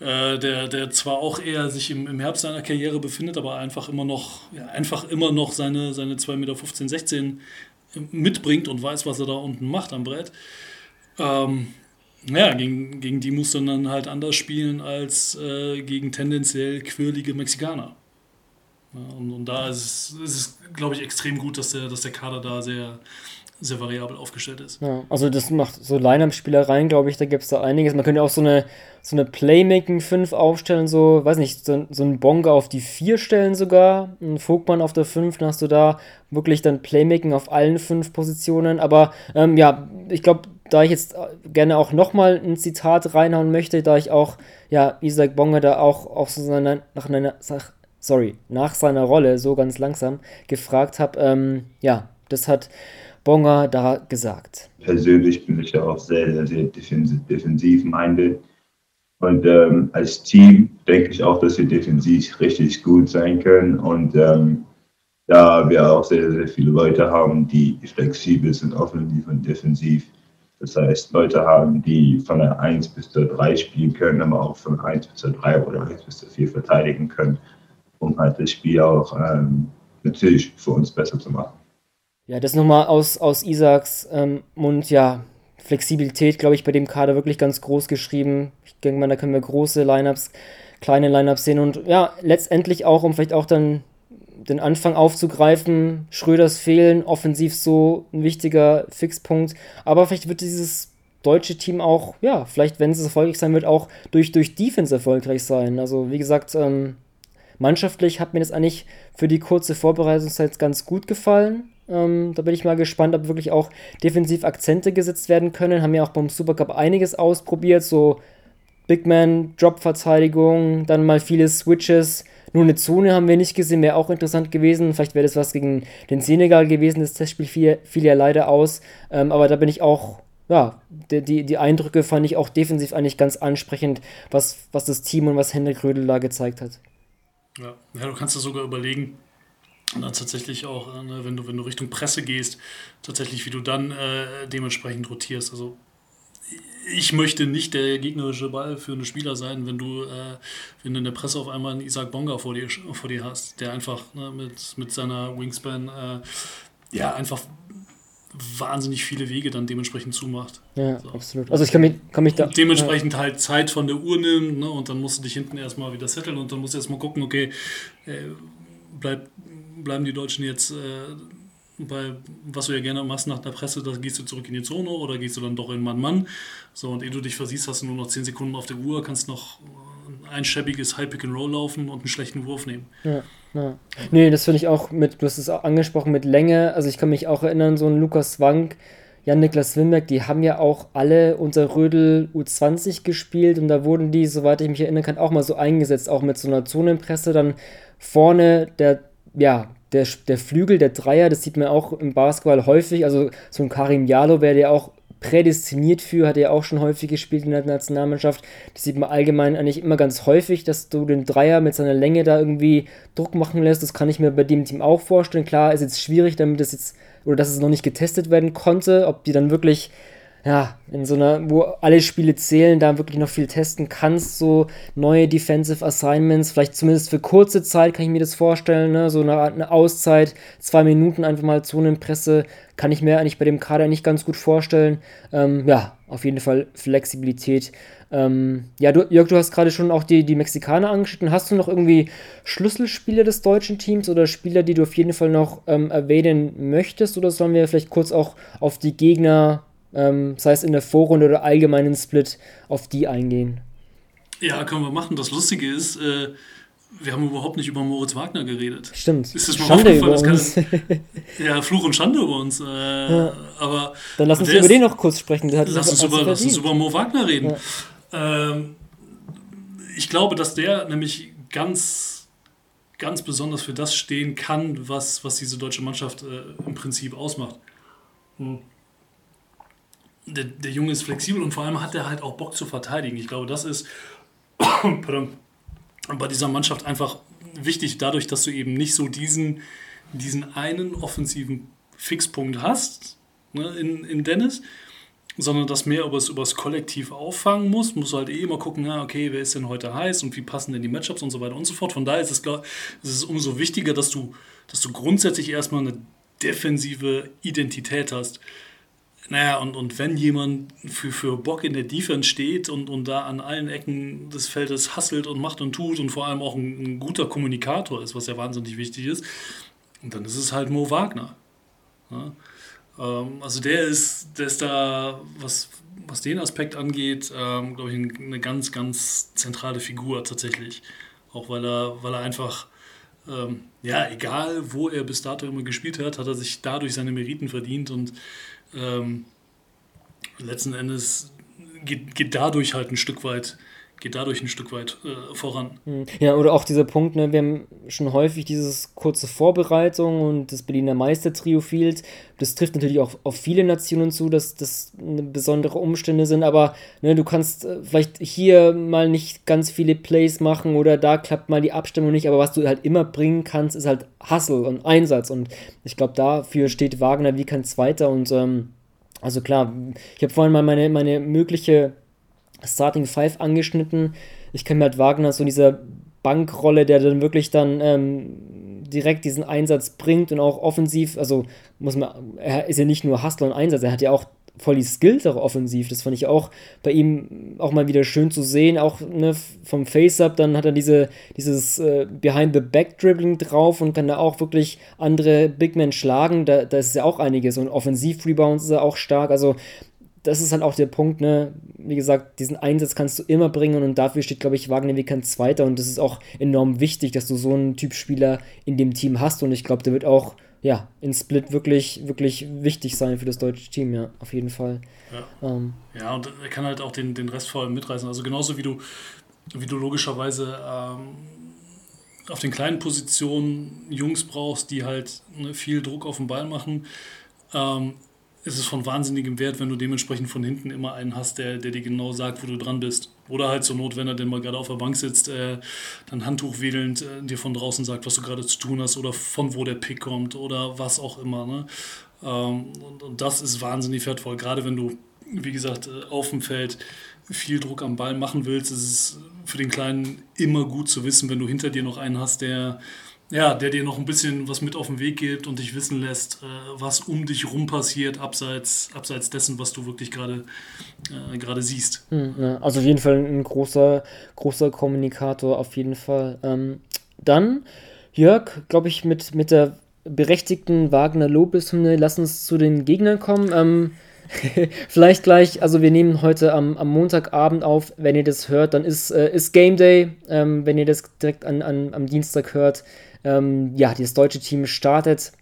äh, der, der zwar auch eher sich im, im Herbst seiner Karriere befindet, aber einfach immer noch, ja, einfach immer noch seine, seine 2,15 Meter, 16 mitbringt und weiß, was er da unten macht am Brett. Ähm, ja, gegen, gegen die muss dann, dann halt anders spielen als äh, gegen tendenziell quirlige Mexikaner. Ja, und, und da ist es, ist es glaube ich, extrem gut, dass der, dass der Kader da sehr, sehr variabel aufgestellt ist. Ja, also das macht so Line-Up-Spielereien, glaube ich, da gibt es da einiges. Man könnte auch so eine, so eine Playmaking 5 aufstellen, so, weiß nicht, so, so einen Bonga auf die 4 stellen sogar, einen Vogtmann auf der 5, dann hast du da wirklich dann Playmaking auf allen fünf Positionen. Aber ähm, ja, ich glaube, da ich jetzt gerne auch nochmal ein Zitat reinhauen möchte, da ich auch, ja, Isaac Bonga da auch, auch so seine, nach einer, sorry, nach seiner Rolle so ganz langsam gefragt habe, ähm, ja, das hat Bonga da gesagt. Persönlich bin ich ja auch sehr, sehr, sehr defensiv, defensiv minded. Und ähm, als Team denke ich auch, dass wir defensiv richtig gut sein können. Und ähm, da wir auch sehr, sehr viele Leute haben, die flexibel sind, offensiv und defensiv. Das heißt, Leute haben, die von der 1 bis zur 3 spielen können, aber auch von 1 bis zur 3 oder 1 bis zur 4 verteidigen können, um halt das Spiel auch ähm, natürlich für uns besser zu machen. Ja, das nochmal aus, aus Isaacs ähm, Mund, ja, Flexibilität, glaube ich, bei dem Kader wirklich ganz groß geschrieben. Ich denke mal, da können wir große Lineups, kleine Lineups sehen und ja, letztendlich auch, um vielleicht auch dann den Anfang aufzugreifen, Schröders Fehlen, offensiv so ein wichtiger Fixpunkt, aber vielleicht wird dieses deutsche Team auch, ja, vielleicht, wenn es erfolgreich sein wird, auch durch, durch Defense erfolgreich sein. Also, wie gesagt, ähm, mannschaftlich hat mir das eigentlich für die kurze Vorbereitungszeit ganz gut gefallen. Ähm, da bin ich mal gespannt, ob wirklich auch defensiv Akzente gesetzt werden können. Haben ja auch beim Supercup einiges ausprobiert, so Big Man, Drop-Verteidigung, dann mal viele Switches. Nur eine Zone haben wir nicht gesehen, wäre auch interessant gewesen. Vielleicht wäre das was gegen den Senegal gewesen. Das Testspiel fiel, fiel ja leider aus. Ähm, aber da bin ich auch, ja, die, die, die, Eindrücke fand ich auch defensiv eigentlich ganz ansprechend, was, was das Team und was Hendrik Rödel da gezeigt hat. Ja, ja du kannst dir sogar überlegen, und dann tatsächlich auch, äh, ne, wenn, du, wenn du Richtung Presse gehst, tatsächlich, wie du dann äh, dementsprechend rotierst. Also ich möchte nicht der gegnerische Ball für einen Spieler sein, wenn du, äh, wenn du in der Presse auf einmal einen Isaac Bonga vor dir, vor dir hast, der einfach ne, mit, mit seiner Wingspan äh, ja einfach wahnsinnig viele Wege dann dementsprechend zumacht. Ja, so. absolut. Also ich kann mich, kann mich da. Und dementsprechend ja. halt Zeit von der Uhr nimmt, ne, und dann musst du dich hinten erstmal wieder setteln und dann musst du erstmal gucken, okay, äh, bleib, bleiben die Deutschen jetzt. Äh, bei, was du ja gerne machst nach der Presse, da gehst du zurück in die Zone oder gehst du dann doch in Mann-Mann. So, und ehe du dich versiehst, hast du nur noch 10 Sekunden auf der Uhr, kannst noch ein schäbiges High-Pick-and-Roll laufen und einen schlechten Wurf nehmen. Ja, ja. Nee, das finde ich auch mit, du hast es auch angesprochen, mit Länge. Also ich kann mich auch erinnern, so ein Lukas Wank, Jan-Niklas Wimberg, die haben ja auch alle unter Rödel U20 gespielt und da wurden die, soweit ich mich erinnern kann, auch mal so eingesetzt, auch mit so einer Zonenpresse. Dann vorne der, ja, der, der Flügel, der Dreier, das sieht man auch im Basketball häufig. Also so ein Karim Jalo wäre der auch prädestiniert für, hat er auch schon häufig gespielt in der Nationalmannschaft. Das sieht man allgemein eigentlich immer ganz häufig, dass du den Dreier mit seiner Länge da irgendwie Druck machen lässt. Das kann ich mir bei dem Team auch vorstellen. Klar, ist jetzt schwierig, damit es jetzt, oder dass es noch nicht getestet werden konnte, ob die dann wirklich ja, in so einer, wo alle Spiele zählen, da wirklich noch viel testen kannst, so neue Defensive Assignments, vielleicht zumindest für kurze Zeit kann ich mir das vorstellen, ne? so eine, eine Auszeit, zwei Minuten einfach mal Zonenpresse, kann ich mir eigentlich bei dem Kader nicht ganz gut vorstellen. Ähm, ja, auf jeden Fall Flexibilität. Ähm, ja, du, Jörg, du hast gerade schon auch die, die Mexikaner angeschnitten. Hast du noch irgendwie Schlüsselspieler des deutschen Teams oder Spieler, die du auf jeden Fall noch ähm, erwähnen möchtest? Oder sollen wir vielleicht kurz auch auf die Gegner ähm, sei es in der Vorrunde oder allgemeinen Split, auf die eingehen. Ja, können wir machen. Das Lustige ist, äh, wir haben überhaupt nicht über Moritz Wagner geredet. Stimmt. Ist das mal Schande über uns. Kann, (laughs) ja, Fluch und Schande über uns. Äh, ja. aber Dann lass uns über den noch kurz sprechen. lass, uns über, lass uns über Mo Wagner reden. Ja. Ähm, ich glaube, dass der nämlich ganz, ganz besonders für das stehen kann, was, was diese deutsche Mannschaft äh, im Prinzip ausmacht. Hm der, der Junge ist flexibel und vor allem hat er halt auch Bock zu verteidigen. Ich glaube, das ist (coughs) bei dieser Mannschaft einfach wichtig, dadurch, dass du eben nicht so diesen, diesen einen offensiven Fixpunkt hast ne, in, in Dennis, sondern dass mehr über das Kollektiv auffangen muss. Muss halt eh immer gucken, ja, okay, wer ist denn heute heiß und wie passen denn die Matchups und so weiter und so fort. Von daher ist es, glaub, ist es umso wichtiger, dass du, dass du grundsätzlich erstmal eine defensive Identität hast. Naja, und, und wenn jemand für, für Bock in der Defense steht und, und da an allen Ecken des Feldes hasselt und macht und tut und vor allem auch ein, ein guter Kommunikator ist, was ja wahnsinnig wichtig ist, dann ist es halt Mo Wagner. Ja? Ähm, also der ist, der ist da, was, was den Aspekt angeht, ähm, glaube ich, eine ganz, ganz zentrale Figur tatsächlich. Auch weil er, weil er einfach, ähm, ja, egal wo er bis dato immer gespielt hat, hat er sich dadurch seine Meriten verdient und ähm, letzten Endes geht, geht dadurch halt ein Stück weit geht dadurch ein Stück weit äh, voran. Hm. Ja, oder auch dieser Punkt, ne, wir haben schon häufig dieses kurze Vorbereitung und das Berliner Meistertrio fehlt. Das trifft natürlich auch auf viele Nationen zu, dass das besondere Umstände sind, aber ne, du kannst äh, vielleicht hier mal nicht ganz viele Plays machen oder da klappt mal die Abstimmung nicht, aber was du halt immer bringen kannst, ist halt Hustle und Einsatz und ich glaube, dafür steht Wagner wie kein Zweiter und ähm, also klar, ich habe vorhin mal meine, meine mögliche Starting Five angeschnitten. Ich kenne mir halt Wagner so in dieser Bankrolle, der dann wirklich dann ähm, direkt diesen Einsatz bringt und auch offensiv, also muss man, er ist ja nicht nur Hustler und Einsatz, er hat ja auch voll die Skills auch offensiv. Das fand ich auch bei ihm auch mal wieder schön zu sehen. Auch ne, vom Face-Up, dann hat er diese, dieses äh, Behind-the-Back-Dribbling drauf und kann da auch wirklich andere Big Men schlagen. Da, da ist ja auch einiges. Und Offensiv-Rebounds ist er auch stark. Also das ist halt auch der Punkt, ne? Wie gesagt, diesen Einsatz kannst du immer bringen und dafür steht, glaube ich, Wagner wie kein Zweiter und das ist auch enorm wichtig, dass du so einen Typ Spieler in dem Team hast und ich glaube, der wird auch ja, in Split wirklich, wirklich wichtig sein für das deutsche Team, ja, auf jeden Fall. Ja, ähm. ja und er kann halt auch den, den Rest vor allem mitreißen. Also genauso wie du, wie du logischerweise ähm, auf den kleinen Positionen Jungs brauchst, die halt ne, viel Druck auf den Ball machen, ähm, ist es von wahnsinnigem Wert, wenn du dementsprechend von hinten immer einen hast, der, der dir genau sagt, wo du dran bist. Oder halt zur Not, wenn er denn mal gerade auf der Bank sitzt, äh, dann Handtuch wedelnd äh, dir von draußen sagt, was du gerade zu tun hast oder von wo der Pick kommt oder was auch immer. Ne? Ähm, und, und, das ist wahnsinnig wertvoll, gerade wenn du, wie gesagt, äh, auf dem Feld viel Druck am Ball machen willst, ist es für den Kleinen immer gut zu wissen, wenn du hinter dir noch einen hast, der ja, der dir noch ein bisschen was mit auf den Weg gibt und dich wissen lässt, äh, was um dich rum passiert, abseits, abseits dessen, was du wirklich gerade äh, siehst. Hm, also auf jeden Fall ein großer, großer Kommunikator, auf jeden Fall. Ähm, dann, Jörg, glaube ich, mit, mit der berechtigten Wagner Lobeshymne, lass uns zu den Gegnern kommen. Ähm, (laughs) Vielleicht gleich, also wir nehmen heute am, am Montagabend auf, wenn ihr das hört, dann ist, äh, ist Game Day. Ähm, wenn ihr das direkt an, an, am Dienstag hört, ähm, ja, das deutsche Team startet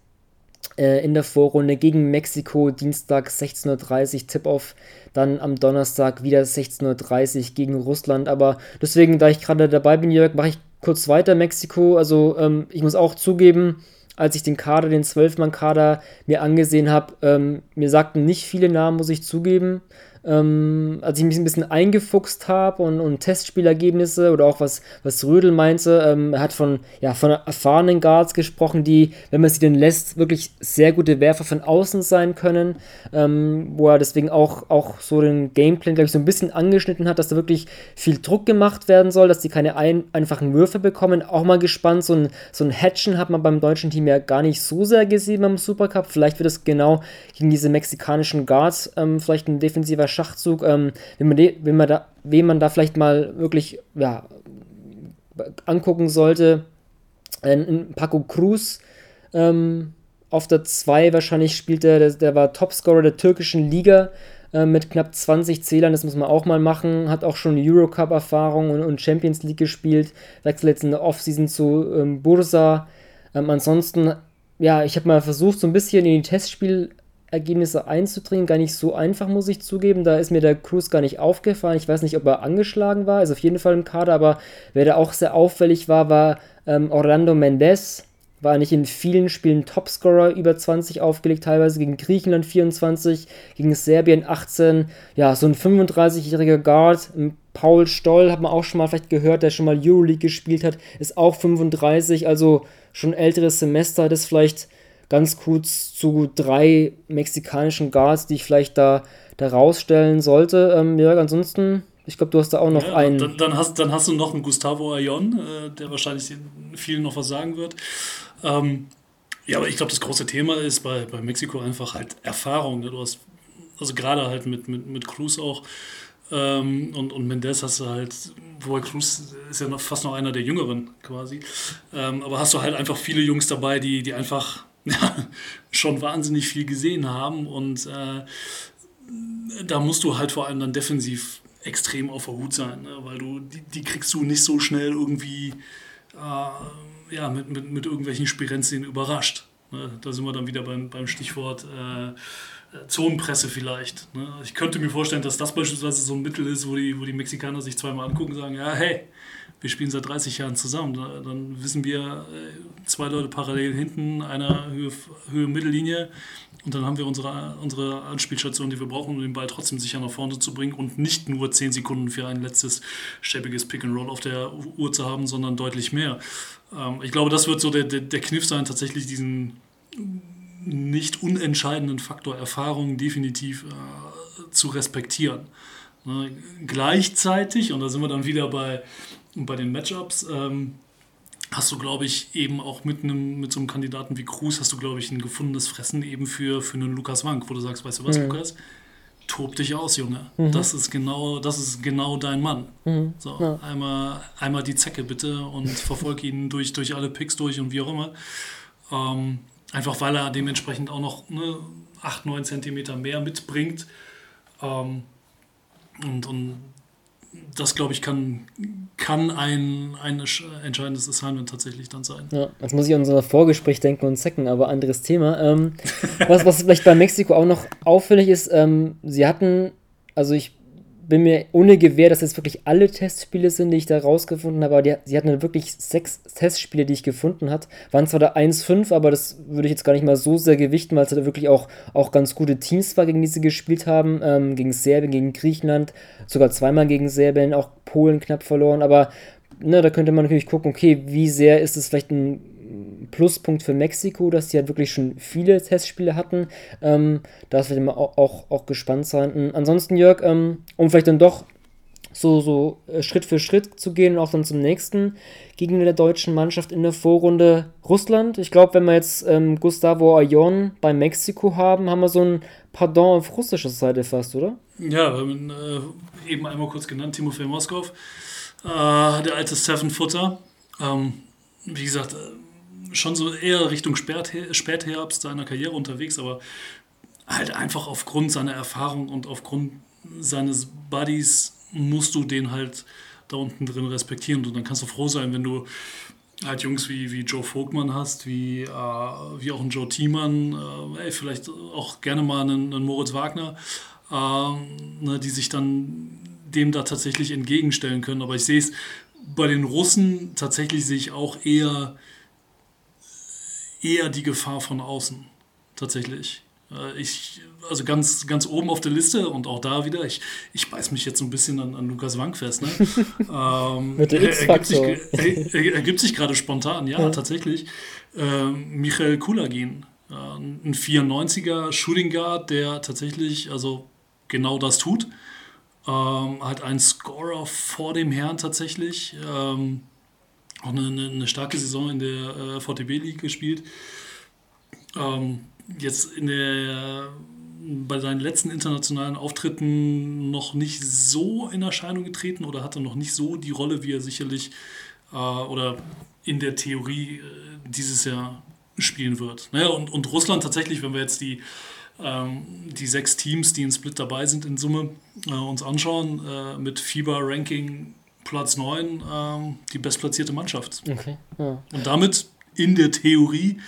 äh, in der Vorrunde gegen Mexiko, Dienstag 16.30 Uhr Tip-Off, dann am Donnerstag wieder 16.30 Uhr gegen Russland. Aber deswegen, da ich gerade dabei bin, Jörg, mache ich kurz weiter Mexiko. Also ähm, ich muss auch zugeben, als ich den Kader, den Zwölfmann-Kader mir angesehen habe, ähm, mir sagten nicht viele Namen, muss ich zugeben ähm, als ich mich ein bisschen eingefuchst habe und, und Testspielergebnisse oder auch was, was Rödel meinte, ähm, er hat von, ja, von erfahrenen Guards gesprochen, die, wenn man sie denn lässt, wirklich sehr gute Werfer von außen sein können, ähm, wo er deswegen auch, auch so den Gameplan, glaube ich, so ein bisschen angeschnitten hat, dass da wirklich viel Druck gemacht werden soll, dass die keine ein, einfachen Würfe bekommen. Auch mal gespannt, so ein, so ein Hatchen hat man beim deutschen Team ja gar nicht so sehr gesehen beim Supercup. Vielleicht wird es genau gegen diese mexikanischen Guards ähm, vielleicht ein defensiver Schachzug, ähm, wenn, man de, wenn man da, wen man da vielleicht mal wirklich ja, angucken sollte. Ein, Paco Cruz ähm, auf der 2 wahrscheinlich spielt er, der, der war Topscorer der türkischen Liga äh, mit knapp 20 Zählern, das muss man auch mal machen, hat auch schon Eurocup-Erfahrung und, und, Champions League gespielt, wechselt jetzt in der Offseason zu ähm, Bursa. Ähm, ansonsten, ja, ich habe mal versucht, so ein bisschen in die Testspiel Ergebnisse einzudringen, gar nicht so einfach, muss ich zugeben. Da ist mir der Cruz gar nicht aufgefallen. Ich weiß nicht, ob er angeschlagen war, ist auf jeden Fall im Kader, aber wer da auch sehr auffällig war, war ähm, Orlando Mendes. War nicht in vielen Spielen Topscorer, über 20 aufgelegt, teilweise gegen Griechenland 24, gegen Serbien 18. Ja, so ein 35-jähriger Guard, Paul Stoll, hat man auch schon mal vielleicht gehört, der schon mal Euroleague gespielt hat, ist auch 35, also schon älteres Semester, das vielleicht ganz kurz zu drei mexikanischen Guards, die ich vielleicht da, da rausstellen sollte. Ähm, Jörg, ansonsten, ich glaube, du hast da auch noch ja, einen. Dann, dann, hast, dann hast du noch einen Gustavo Ayon, äh, der wahrscheinlich vielen noch was sagen wird. Ähm, ja, aber ich glaube, das große Thema ist bei, bei Mexiko einfach halt Erfahrung. Ne? Du hast, also gerade halt mit, mit, mit Cruz auch. Ähm, und, und Mendes hast du halt, wobei Cruz ist ja noch fast noch einer der Jüngeren quasi. Ähm, aber hast du halt einfach viele Jungs dabei, die, die einfach (laughs) schon wahnsinnig viel gesehen haben und äh, da musst du halt vor allem dann defensiv extrem auf der Hut sein, ne? weil du die, die kriegst du nicht so schnell irgendwie äh, ja, mit, mit, mit irgendwelchen Spirenzien überrascht. Ne? Da sind wir dann wieder beim, beim Stichwort äh, Zonenpresse vielleicht. Ne? Ich könnte mir vorstellen, dass das beispielsweise so ein Mittel ist, wo die, wo die Mexikaner sich zweimal angucken und sagen, ja, hey, wir spielen seit 30 Jahren zusammen. Dann wissen wir, äh, zwei Leute parallel hinten, einer Höhe, Höhe Mittellinie und dann haben wir unsere, unsere Anspielstation, die wir brauchen, um den Ball trotzdem sicher nach vorne zu bringen und nicht nur 10 Sekunden für ein letztes schäbiges Pick and Roll auf der Uhr zu haben, sondern deutlich mehr. Ähm, ich glaube, das wird so der, der, der Kniff sein, tatsächlich diesen nicht unentscheidenden Faktor Erfahrung definitiv äh, zu respektieren. Ne? Gleichzeitig, und da sind wir dann wieder bei und bei den Matchups ähm, hast du, glaube ich, eben auch mit, einem, mit so einem Kandidaten wie Cruz, hast du, glaube ich, ein gefundenes Fressen eben für, für einen Lukas Wank, wo du sagst, weißt du was, mhm. Lukas? Tob dich aus, Junge. Mhm. Das ist genau, das ist genau dein Mann. Mhm. So, ja. einmal, einmal die Zecke bitte und verfolge ihn durch, durch alle Picks durch und wie auch immer. Ähm, einfach weil er dementsprechend auch noch ne, 8, 9 Zentimeter mehr mitbringt. Ähm, und, und das, glaube ich, kann, kann ein, ein entscheidendes Assignment tatsächlich dann sein. Ja, jetzt muss ich an unser Vorgespräch denken und zecken, aber anderes Thema. Ähm, was, was vielleicht bei Mexiko auch noch auffällig ist, ähm, sie hatten, also ich bin mir ohne Gewähr, dass das wirklich alle Testspiele sind, die ich da rausgefunden habe, aber die, sie hatten wirklich sechs Testspiele, die ich gefunden habe. Waren zwar da 1-5, aber das würde ich jetzt gar nicht mal so sehr gewichten, weil es da wirklich auch, auch ganz gute Teams war, gegen die sie gespielt haben. Ähm, gegen Serbien, gegen Griechenland, sogar zweimal gegen Serbien, auch Polen knapp verloren, aber ne, da könnte man natürlich gucken, okay, wie sehr ist es vielleicht ein Pluspunkt für Mexiko, dass die halt wirklich schon viele Testspiele hatten. Ähm, da wird man auch, auch, auch gespannt sein. Ansonsten, Jörg, ähm, um vielleicht dann doch so, so äh, Schritt für Schritt zu gehen und auch dann zum nächsten Gegner der deutschen Mannschaft in der Vorrunde Russland. Ich glaube, wenn wir jetzt ähm, Gustavo Ayon bei Mexiko haben, haben wir so ein Pardon auf russischer Seite fast, oder? Ja, wir äh, eben einmal kurz genannt, Timofey Moskov, äh, der alte Seven Footer. Ähm, wie gesagt, äh, schon so eher Richtung Spätherbst seiner Karriere unterwegs, aber halt einfach aufgrund seiner Erfahrung und aufgrund seines Buddies musst du den halt da unten drin respektieren und dann kannst du froh sein, wenn du halt Jungs wie, wie Joe Vogtmann hast, wie, äh, wie auch ein Joe Thiemann, äh, ey, vielleicht auch gerne mal einen, einen Moritz Wagner, äh, ne, die sich dann dem da tatsächlich entgegenstellen können. Aber ich sehe es bei den Russen tatsächlich sehe ich auch eher eher die Gefahr von außen, tatsächlich. Äh, ich, also ganz, ganz oben auf der Liste und auch da wieder, ich, ich beiß mich jetzt so ein bisschen an, an Lukas Wank fest. Ne? (laughs) ähm, Mit der ergibt, sich, er, ergibt sich gerade spontan, ja, ja. tatsächlich. Ähm, Michael Kulagin, äh, ein 94er Shooting Guard, der tatsächlich also genau das tut. Ähm, hat einen Scorer vor dem Herrn tatsächlich. Ähm, auch eine, eine, starke Saison in der äh, VTB League gespielt. Ähm, jetzt in der bei seinen letzten internationalen Auftritten noch nicht so in Erscheinung getreten oder hatte noch nicht so die Rolle, wie er sicherlich äh, oder in der Theorie äh, dieses Jahr spielen wird. Naja, und, und Russland tatsächlich, wenn wir jetzt die, ähm, die sechs Teams, die in Split dabei sind in Summe, äh, uns anschauen, äh, mit FIBA-Ranking Platz 9 ähm, die bestplatzierte Mannschaft. Okay. Ja. Und damit in der Theorie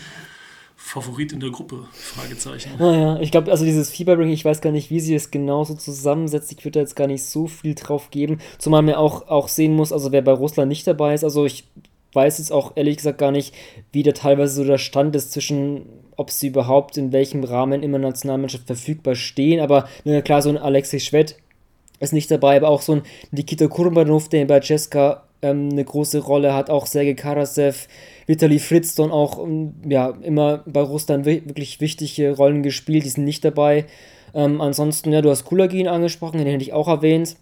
Favorit in der Gruppe? Fragezeichen. Naja, ich glaube, also dieses Fieberring, ich weiß gar nicht, wie sie es genau so zusammensetzt. Ich würde da jetzt gar nicht so viel drauf geben. Zumal man auch, auch sehen muss, also wer bei Russland nicht dabei ist, also ich weiß jetzt auch ehrlich gesagt gar nicht, wie da teilweise so der Stand ist zwischen, ob sie überhaupt in welchem Rahmen immer Nationalmannschaft verfügbar stehen. Aber na klar, so ein Alexei Schwed ist nicht dabei, aber auch so ein Nikita Kurbanov, der bei Cesca ähm, eine große Rolle hat, auch Sergei Karasev, Vitali Fritzton auch ähm, ja, immer bei Russland wirklich wichtige Rollen gespielt, die sind nicht dabei. Ähm, ansonsten, ja, du hast Kulagin angesprochen, den hätte ich auch erwähnt.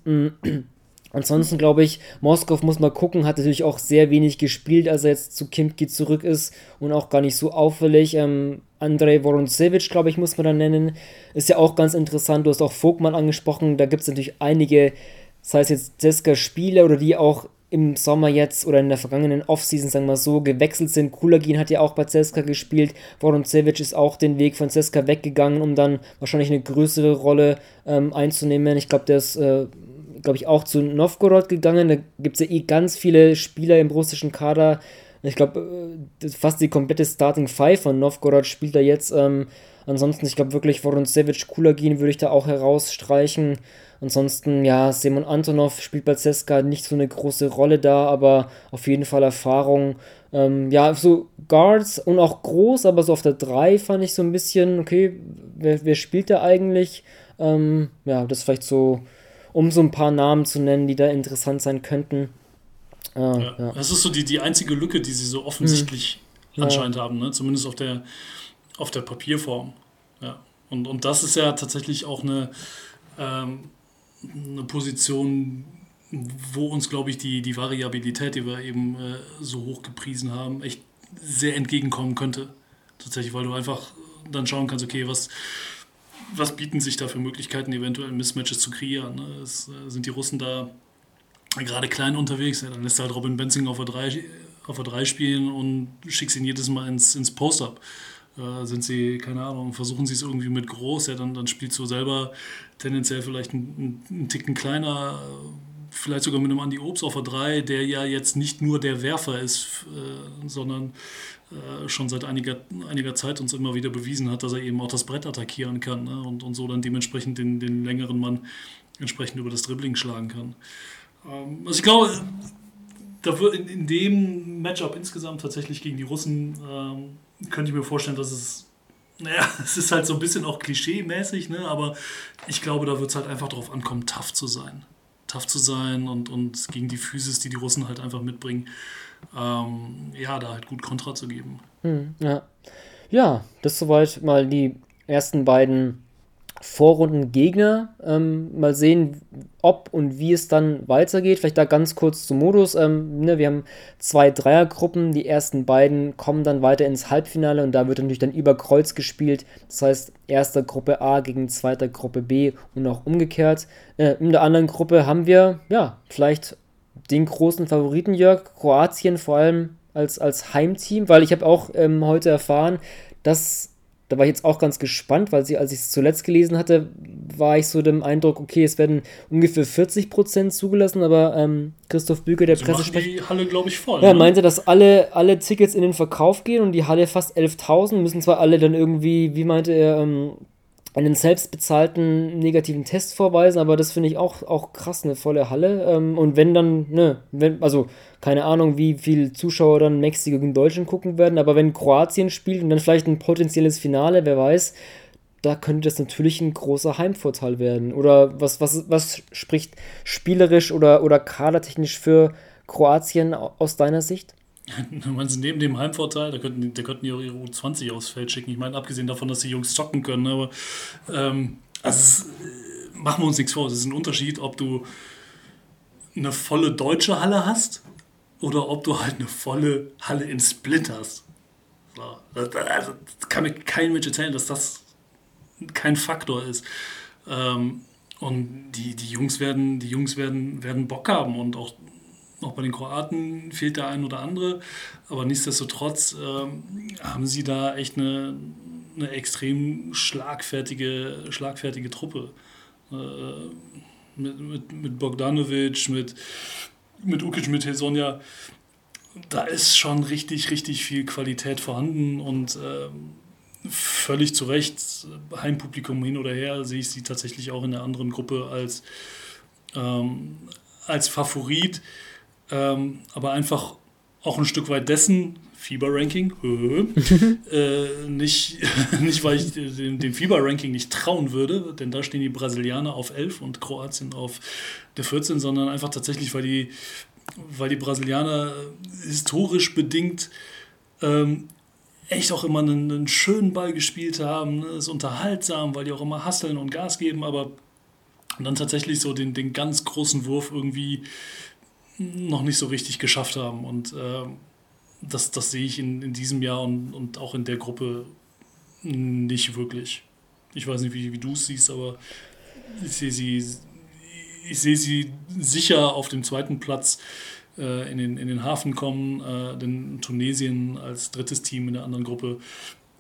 Ansonsten glaube ich, Moskau muss mal gucken, hat natürlich auch sehr wenig gespielt, als er jetzt zu Kimki zurück ist und auch gar nicht so auffällig. Ähm, Andrei Vorontsevich, glaube ich, muss man da nennen. Ist ja auch ganz interessant. Du hast auch Vogtmann angesprochen. Da gibt es natürlich einige, sei es jetzt Zeska-Spieler oder die auch im Sommer jetzt oder in der vergangenen Offseason, sagen wir so, gewechselt sind. Kulagin hat ja auch bei Ceska gespielt. Vorontsevich ist auch den Weg von Ceska weggegangen, um dann wahrscheinlich eine größere Rolle ähm, einzunehmen. Ich glaube, der ist. Äh, glaube ich, auch zu Novgorod gegangen. Da gibt es ja eh ganz viele Spieler im russischen Kader. Ich glaube, äh, fast die komplette Starting Five von Novgorod spielt er jetzt. Ähm, ansonsten, ich glaube wirklich, Vorontsevich, Kulagin würde ich da auch herausstreichen. Ansonsten, ja, Simon Antonov spielt bei Ceska nicht so eine große Rolle da, aber auf jeden Fall Erfahrung. Ähm, ja, so Guards und auch groß, aber so auf der 3 fand ich so ein bisschen, okay, wer, wer spielt da eigentlich? Ähm, ja, das vielleicht so um so ein paar Namen zu nennen, die da interessant sein könnten. Äh, ja, ja. Das ist so die, die einzige Lücke, die sie so offensichtlich mhm. anscheinend ja. haben, ne? zumindest auf der, auf der Papierform. Ja. Und, und das ist ja tatsächlich auch eine, ähm, eine Position, wo uns, glaube ich, die, die Variabilität, die wir eben äh, so hoch gepriesen haben, echt sehr entgegenkommen könnte. Tatsächlich, weil du einfach dann schauen kannst, okay, was, was bieten sich da für Möglichkeiten, eventuell Mismatches zu kreieren? Ne? Es, äh, sind die Russen da gerade klein unterwegs? Ja, dann lässt halt Robin Benzing auf der 3 auf der 3 spielen und schickst ihn jedes Mal ins, ins Post-Up. Äh, sind sie, keine Ahnung, versuchen sie es irgendwie mit groß, ja, dann, dann spielst du selber tendenziell vielleicht einen, einen Ticken kleiner, vielleicht sogar mit einem Andi Obst auf der 3, der ja jetzt nicht nur der Werfer ist, äh, sondern äh, schon seit einiger, einiger Zeit uns immer wieder bewiesen hat, dass er eben auch das Brett attackieren kann ne? und, und so dann dementsprechend den, den längeren Mann entsprechend über das Dribbling schlagen kann. Ähm, also ich glaube, da wird in, in dem Matchup insgesamt tatsächlich gegen die Russen, ähm, könnte ich mir vorstellen, dass es naja, (laughs) es ist halt so ein bisschen auch klischee-mäßig, ne? aber ich glaube, da wird es halt einfach darauf ankommen, tough zu sein. Tough zu sein und, und gegen die Physis, die die Russen halt einfach mitbringen, ähm, ja, da halt gut Kontra zu geben. Hm, ja. ja, das soweit mal die ersten beiden Vorrundengegner. Ähm, mal sehen, ob und wie es dann weitergeht. Vielleicht da ganz kurz zum Modus. Ähm, ne, wir haben zwei Dreiergruppen. Die ersten beiden kommen dann weiter ins Halbfinale und da wird natürlich dann über Kreuz gespielt. Das heißt, erster Gruppe A gegen zweiter Gruppe B und auch umgekehrt. Äh, in der anderen Gruppe haben wir, ja, vielleicht den großen Favoriten, Jörg, Kroatien vor allem als, als Heimteam, weil ich habe auch ähm, heute erfahren, dass da war ich jetzt auch ganz gespannt, weil sie, als ich es zuletzt gelesen hatte, war ich so dem Eindruck, okay, es werden ungefähr 40 Prozent zugelassen, aber ähm, Christoph Büker, der Pressesprecher. die Halle, glaube ich, voll. Ja, ne? meinte, dass alle, alle Tickets in den Verkauf gehen und die Halle fast 11.000, müssen zwar alle dann irgendwie, wie meinte er, ähm, einen selbstbezahlten negativen Test vorweisen, aber das finde ich auch, auch krass, eine volle Halle. Ähm, und wenn dann, ne, wenn, also keine Ahnung, wie viele Zuschauer dann Mexiko gegen Deutschland gucken werden, aber wenn Kroatien spielt und dann vielleicht ein potenzielles Finale, wer weiß, da könnte das natürlich ein großer Heimvorteil werden. Oder was, was, was spricht spielerisch oder, oder kadertechnisch für Kroatien aus deiner Sicht? Meinst du, neben dem Heimvorteil, da könnten, da könnten die auch ihre U20 aufs Feld schicken. Ich meine, abgesehen davon, dass die Jungs zocken können, aber ähm, also äh, machen wir uns nichts vor. Es ist ein Unterschied, ob du eine volle deutsche Halle hast oder ob du halt eine volle Halle in Split hast. So, also, das kann mir kein Mensch erzählen, dass das kein Faktor ist. Ähm, und die, die Jungs werden, die Jungs werden, werden Bock haben und auch auch bei den Kroaten fehlt der ein oder andere, aber nichtsdestotrotz ähm, haben sie da echt eine, eine extrem schlagfertige, schlagfertige Truppe. Äh, mit, mit, mit Bogdanovic, mit, mit Ukic, mit Hesonja. Da ist schon richtig, richtig viel Qualität vorhanden und äh, völlig zu Recht, Heimpublikum hin oder her, sehe ich sie tatsächlich auch in der anderen Gruppe als, ähm, als Favorit ähm, aber einfach auch ein Stück weit dessen Fieber-Ranking, (laughs) äh, nicht, (laughs) nicht weil ich dem, dem Fieber-Ranking nicht trauen würde, denn da stehen die Brasilianer auf 11 und Kroatien auf der 14, sondern einfach tatsächlich, weil die, weil die Brasilianer historisch bedingt ähm, echt auch immer einen, einen, schönen Ball gespielt haben, ne? ist unterhaltsam, weil die auch immer hasseln und Gas geben, aber dann tatsächlich so den, den ganz großen Wurf irgendwie noch nicht so richtig geschafft haben. Und äh, das, das sehe ich in, in diesem Jahr und, und auch in der Gruppe nicht wirklich. Ich weiß nicht, wie, wie du es siehst, aber ich sehe sie, ich sehe sie sicher auf dem zweiten Platz äh, in, den, in den Hafen kommen. Äh, denn Tunesien als drittes Team in der anderen Gruppe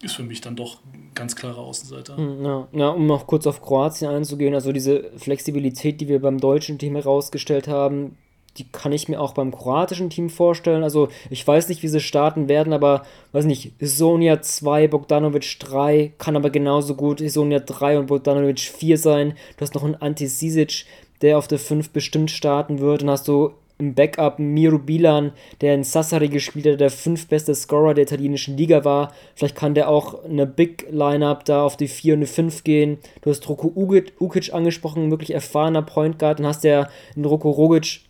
ist für mich dann doch ganz klarer Außenseiter. Hm, ja, ja, um noch kurz auf Kroatien einzugehen, also diese Flexibilität, die wir beim deutschen Team herausgestellt haben, die kann ich mir auch beim kroatischen Team vorstellen. Also ich weiß nicht, wie sie starten werden, aber weiß nicht, Sonja 2, Bogdanovic 3, kann aber genauso gut Sonja 3 und Bogdanovic 4 sein. Du hast noch einen Antisisic, der auf der 5 bestimmt starten wird. Dann hast du im Backup Miro Bilan, der in Sassari gespielt hat, der fünftbeste Scorer der italienischen Liga war. Vielleicht kann der auch eine Big Lineup da auf die 4 und eine 5 gehen. Du hast Roko Ukic angesprochen, wirklich erfahrener Point Guard. Dann hast du ja einen Roko Rogic,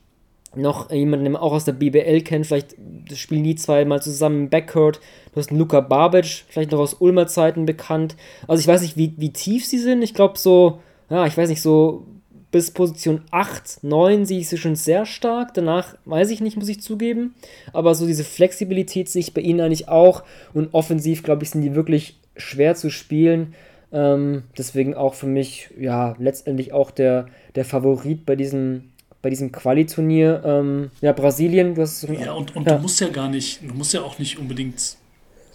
noch jemanden, den man auch aus der BBL kennt, vielleicht spielen die zwei mal zusammen im Backcourt. Du hast einen Luka Babic, vielleicht noch aus Ulmer Zeiten bekannt. Also ich weiß nicht, wie, wie tief sie sind. Ich glaube so, ja, ich weiß nicht, so bis Position 8, 9 sehe ich sie schon sehr stark. Danach weiß ich nicht, muss ich zugeben. Aber so diese Flexibilität sehe ich bei ihnen eigentlich auch. Und offensiv, glaube ich, sind die wirklich schwer zu spielen. Ähm, deswegen auch für mich, ja, letztendlich auch der, der Favorit bei diesem bei diesem Quali-Turnier. Ähm, ja, Brasilien, du hast Ja, und, und ja. du musst ja gar nicht, du musst ja auch nicht unbedingt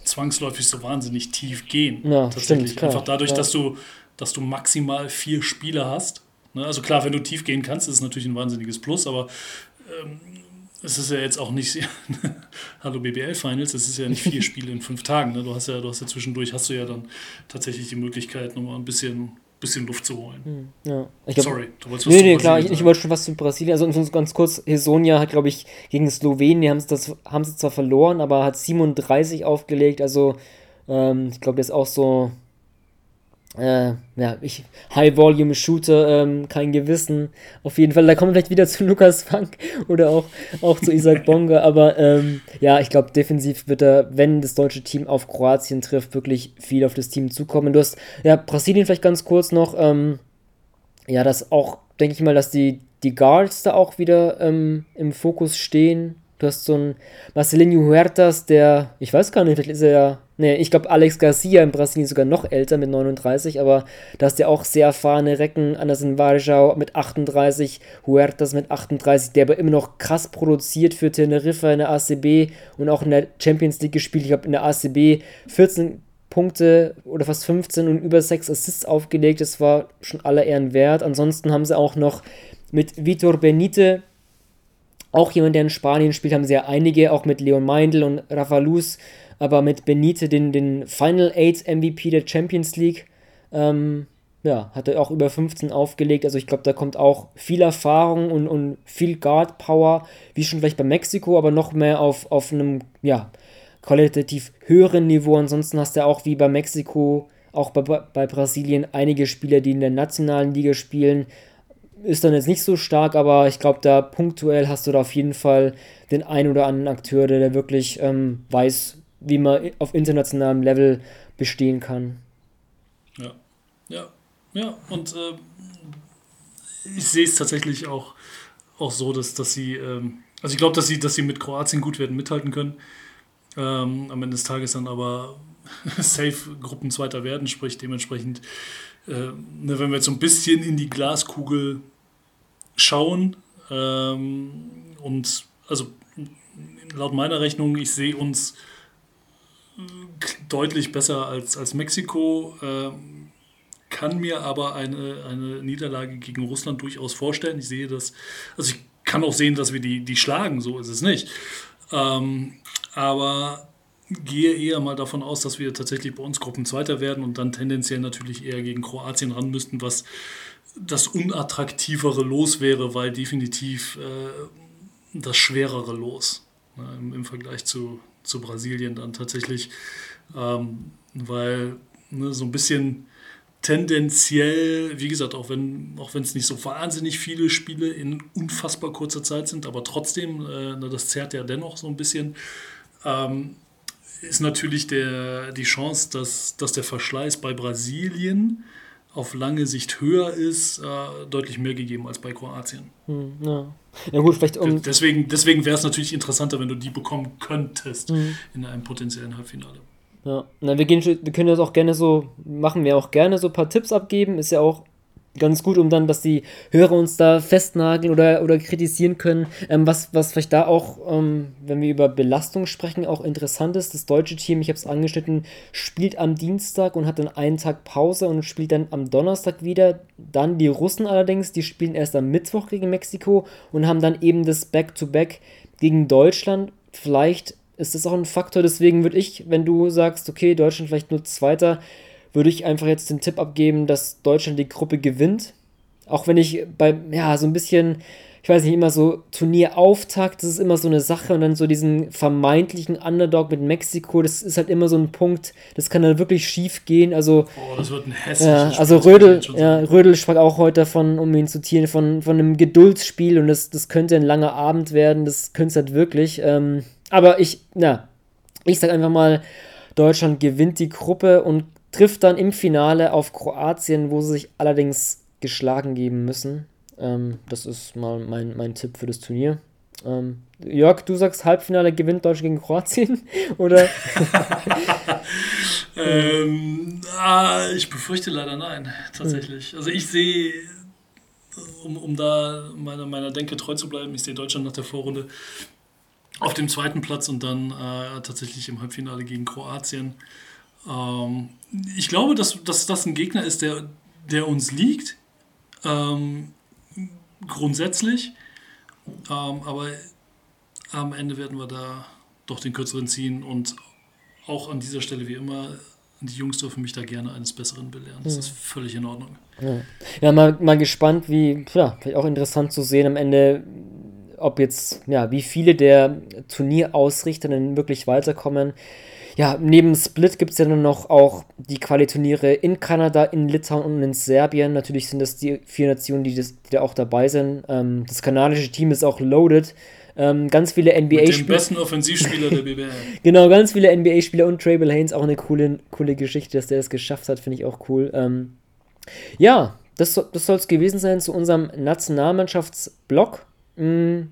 zwangsläufig so wahnsinnig tief gehen. Ja, tatsächlich. Stimmt, Einfach dadurch, ja. dass du, dass du maximal vier Spiele hast, Ne? Also klar, wenn du tief gehen kannst, ist es natürlich ein wahnsinniges Plus, aber ähm, es ist ja jetzt auch nicht, (laughs) hallo BBL Finals, es ist ja nicht vier (laughs) Spiele in fünf Tagen. Ne? Du hast ja, du hast ja zwischendurch, hast du ja dann tatsächlich die Möglichkeit, nochmal ein bisschen, bisschen Luft zu holen. Hm, ja. Glaub, Sorry, du wolltest was Nee, nee, klar, ich, ich, wollte schon was zu Brasilien. Also ganz kurz, Hesonia hat, glaube ich, gegen Slowenien, haben sie, das, haben sie zwar verloren, aber hat 37 aufgelegt. Also ähm, ich glaube, der ist auch so äh, ja, ich, High-Volume-Shooter, ähm, kein Gewissen. Auf jeden Fall, da kommen wir vielleicht wieder (laughs) zu Lukas Funk oder auch, auch zu Isaac Bonga, aber ähm, ja, ich glaube, defensiv wird er, wenn das deutsche Team auf Kroatien trifft, wirklich viel auf das Team zukommen. Du hast, ja, Brasilien vielleicht ganz kurz noch, ähm, ja, das auch, denke ich mal, dass die, die Guards da auch wieder ähm, im Fokus stehen. Du hast so einen Marcelinho Huertas, der, ich weiß gar nicht, vielleicht ist er ja Nee, ich glaube, Alex Garcia in Brasilien sogar noch älter mit 39, aber da ist ja auch sehr erfahrene Recken. Anderson Varjau mit 38, Huertas mit 38, der aber immer noch krass produziert für Teneriffa in der ACB und auch in der Champions League gespielt. Ich habe in der ACB 14 Punkte oder fast 15 und über 6 Assists aufgelegt. Das war schon aller Ehren wert. Ansonsten haben sie auch noch mit Vitor Benite, auch jemand, der in Spanien spielt, haben sie ja einige, auch mit Leon Meindl und Rafa Luz aber mit Benite den, den Final Eight MVP der Champions League. Ähm, ja, hat er auch über 15 aufgelegt. Also ich glaube, da kommt auch viel Erfahrung und, und viel Guard Power, wie schon vielleicht bei Mexiko, aber noch mehr auf, auf einem, ja, qualitativ höheren Niveau. Ansonsten hast du auch wie bei Mexiko, auch bei, bei Brasilien einige Spieler, die in der nationalen Liga spielen. Ist dann jetzt nicht so stark, aber ich glaube, da punktuell hast du da auf jeden Fall den ein oder anderen Akteur, der, der wirklich ähm, weiß, wie man auf internationalem Level bestehen kann. Ja, ja, ja. Und äh, ich sehe es tatsächlich auch, auch so, dass, dass sie, ähm, also ich glaube, dass sie, dass sie mit Kroatien gut werden mithalten können. Ähm, am Ende des Tages dann aber (laughs) safe Gruppenzweiter werden, sprich dementsprechend, äh, ne, wenn wir jetzt so ein bisschen in die Glaskugel schauen ähm, und also laut meiner Rechnung, ich sehe uns deutlich besser als, als Mexiko, äh, kann mir aber eine, eine Niederlage gegen Russland durchaus vorstellen. Ich sehe das, also ich kann auch sehen, dass wir die, die schlagen, so ist es nicht. Ähm, aber gehe eher mal davon aus, dass wir tatsächlich bei uns Gruppenzweiter werden und dann tendenziell natürlich eher gegen Kroatien ran müssten, was das unattraktivere Los wäre, weil definitiv äh, das schwerere Los ne, im, im Vergleich zu, zu Brasilien dann tatsächlich, ähm, weil ne, so ein bisschen tendenziell, wie gesagt, auch wenn auch es nicht so wahnsinnig viele Spiele in unfassbar kurzer Zeit sind, aber trotzdem, äh, das zerrt ja dennoch so ein bisschen, ähm, ist natürlich der, die Chance, dass, dass der Verschleiß bei Brasilien auf lange Sicht höher ist, äh, deutlich mehr gegeben als bei Kroatien. Hm, ja. ja. gut, vielleicht um deswegen, deswegen wäre es natürlich interessanter, wenn du die bekommen könntest hm. in einem potenziellen Halbfinale. Ja, Na, wir, gehen, wir können das auch gerne so, machen wir auch gerne so ein paar Tipps abgeben, ist ja auch ganz gut, um dann, dass die Hörer uns da festnageln oder, oder kritisieren können. Ähm, was, was vielleicht da auch, ähm, wenn wir über Belastung sprechen, auch interessant ist, das deutsche Team, ich habe es angeschnitten, spielt am Dienstag und hat dann einen Tag Pause und spielt dann am Donnerstag wieder. Dann die Russen allerdings, die spielen erst am Mittwoch gegen Mexiko und haben dann eben das Back-to-Back -Back gegen Deutschland. Vielleicht ist das auch ein Faktor, deswegen würde ich, wenn du sagst, okay, Deutschland vielleicht nur Zweiter, würde ich einfach jetzt den Tipp abgeben, dass Deutschland die Gruppe gewinnt. Auch wenn ich bei, ja, so ein bisschen, ich weiß nicht, immer so Turnierauftakt, das ist immer so eine Sache und dann so diesen vermeintlichen Underdog mit Mexiko, das ist halt immer so ein Punkt, das kann dann wirklich schief gehen. Also, oh, das wird ein hässliches ja, Also Rödel, ja, Rödel sprach auch heute davon, um ihn zu zitieren, von, von einem Geduldsspiel und das, das könnte ein langer Abend werden, das könnte es halt wirklich. Ähm, aber ich, na, ich sag einfach mal, Deutschland gewinnt die Gruppe und trifft dann im Finale auf Kroatien, wo sie sich allerdings geschlagen geben müssen. Ähm, das ist mal mein, mein Tipp für das Turnier. Ähm, Jörg, du sagst, Halbfinale gewinnt Deutschland gegen Kroatien, (laughs) oder? (laughs) ähm, ah, ich befürchte leider nein, tatsächlich. Also ich sehe, um, um da meiner, meiner Denke treu zu bleiben, ich sehe Deutschland nach der Vorrunde auf dem zweiten Platz und dann äh, tatsächlich im Halbfinale gegen Kroatien. Ähm, ich glaube, dass, dass das ein Gegner ist, der, der uns liegt. Ähm, grundsätzlich. Ähm, aber am Ende werden wir da doch den kürzeren ziehen und auch an dieser Stelle wie immer, die Jungs dürfen mich da gerne eines Besseren belehren. Das mhm. ist völlig in Ordnung. Ja, ja mal, mal gespannt, wie, ja, vielleicht auch interessant zu sehen am Ende, ob jetzt, ja, wie viele der Turnierausrichter denn wirklich weiterkommen. Ja, neben Split gibt es ja dann noch auch die Qualiturniere in Kanada, in Litauen und in Serbien. Natürlich sind das die vier Nationen, die, das, die da auch dabei sind. Ähm, das kanadische Team ist auch loaded. Ähm, ganz viele NBA-Spieler. Den besten Offensivspieler der BBL. (laughs) genau, ganz viele NBA-Spieler und Trable Haynes, auch eine coole, coole Geschichte, dass der das geschafft hat, finde ich auch cool. Ähm, ja, das, das soll es gewesen sein zu unserem Nationalmannschaftsblock. Mhm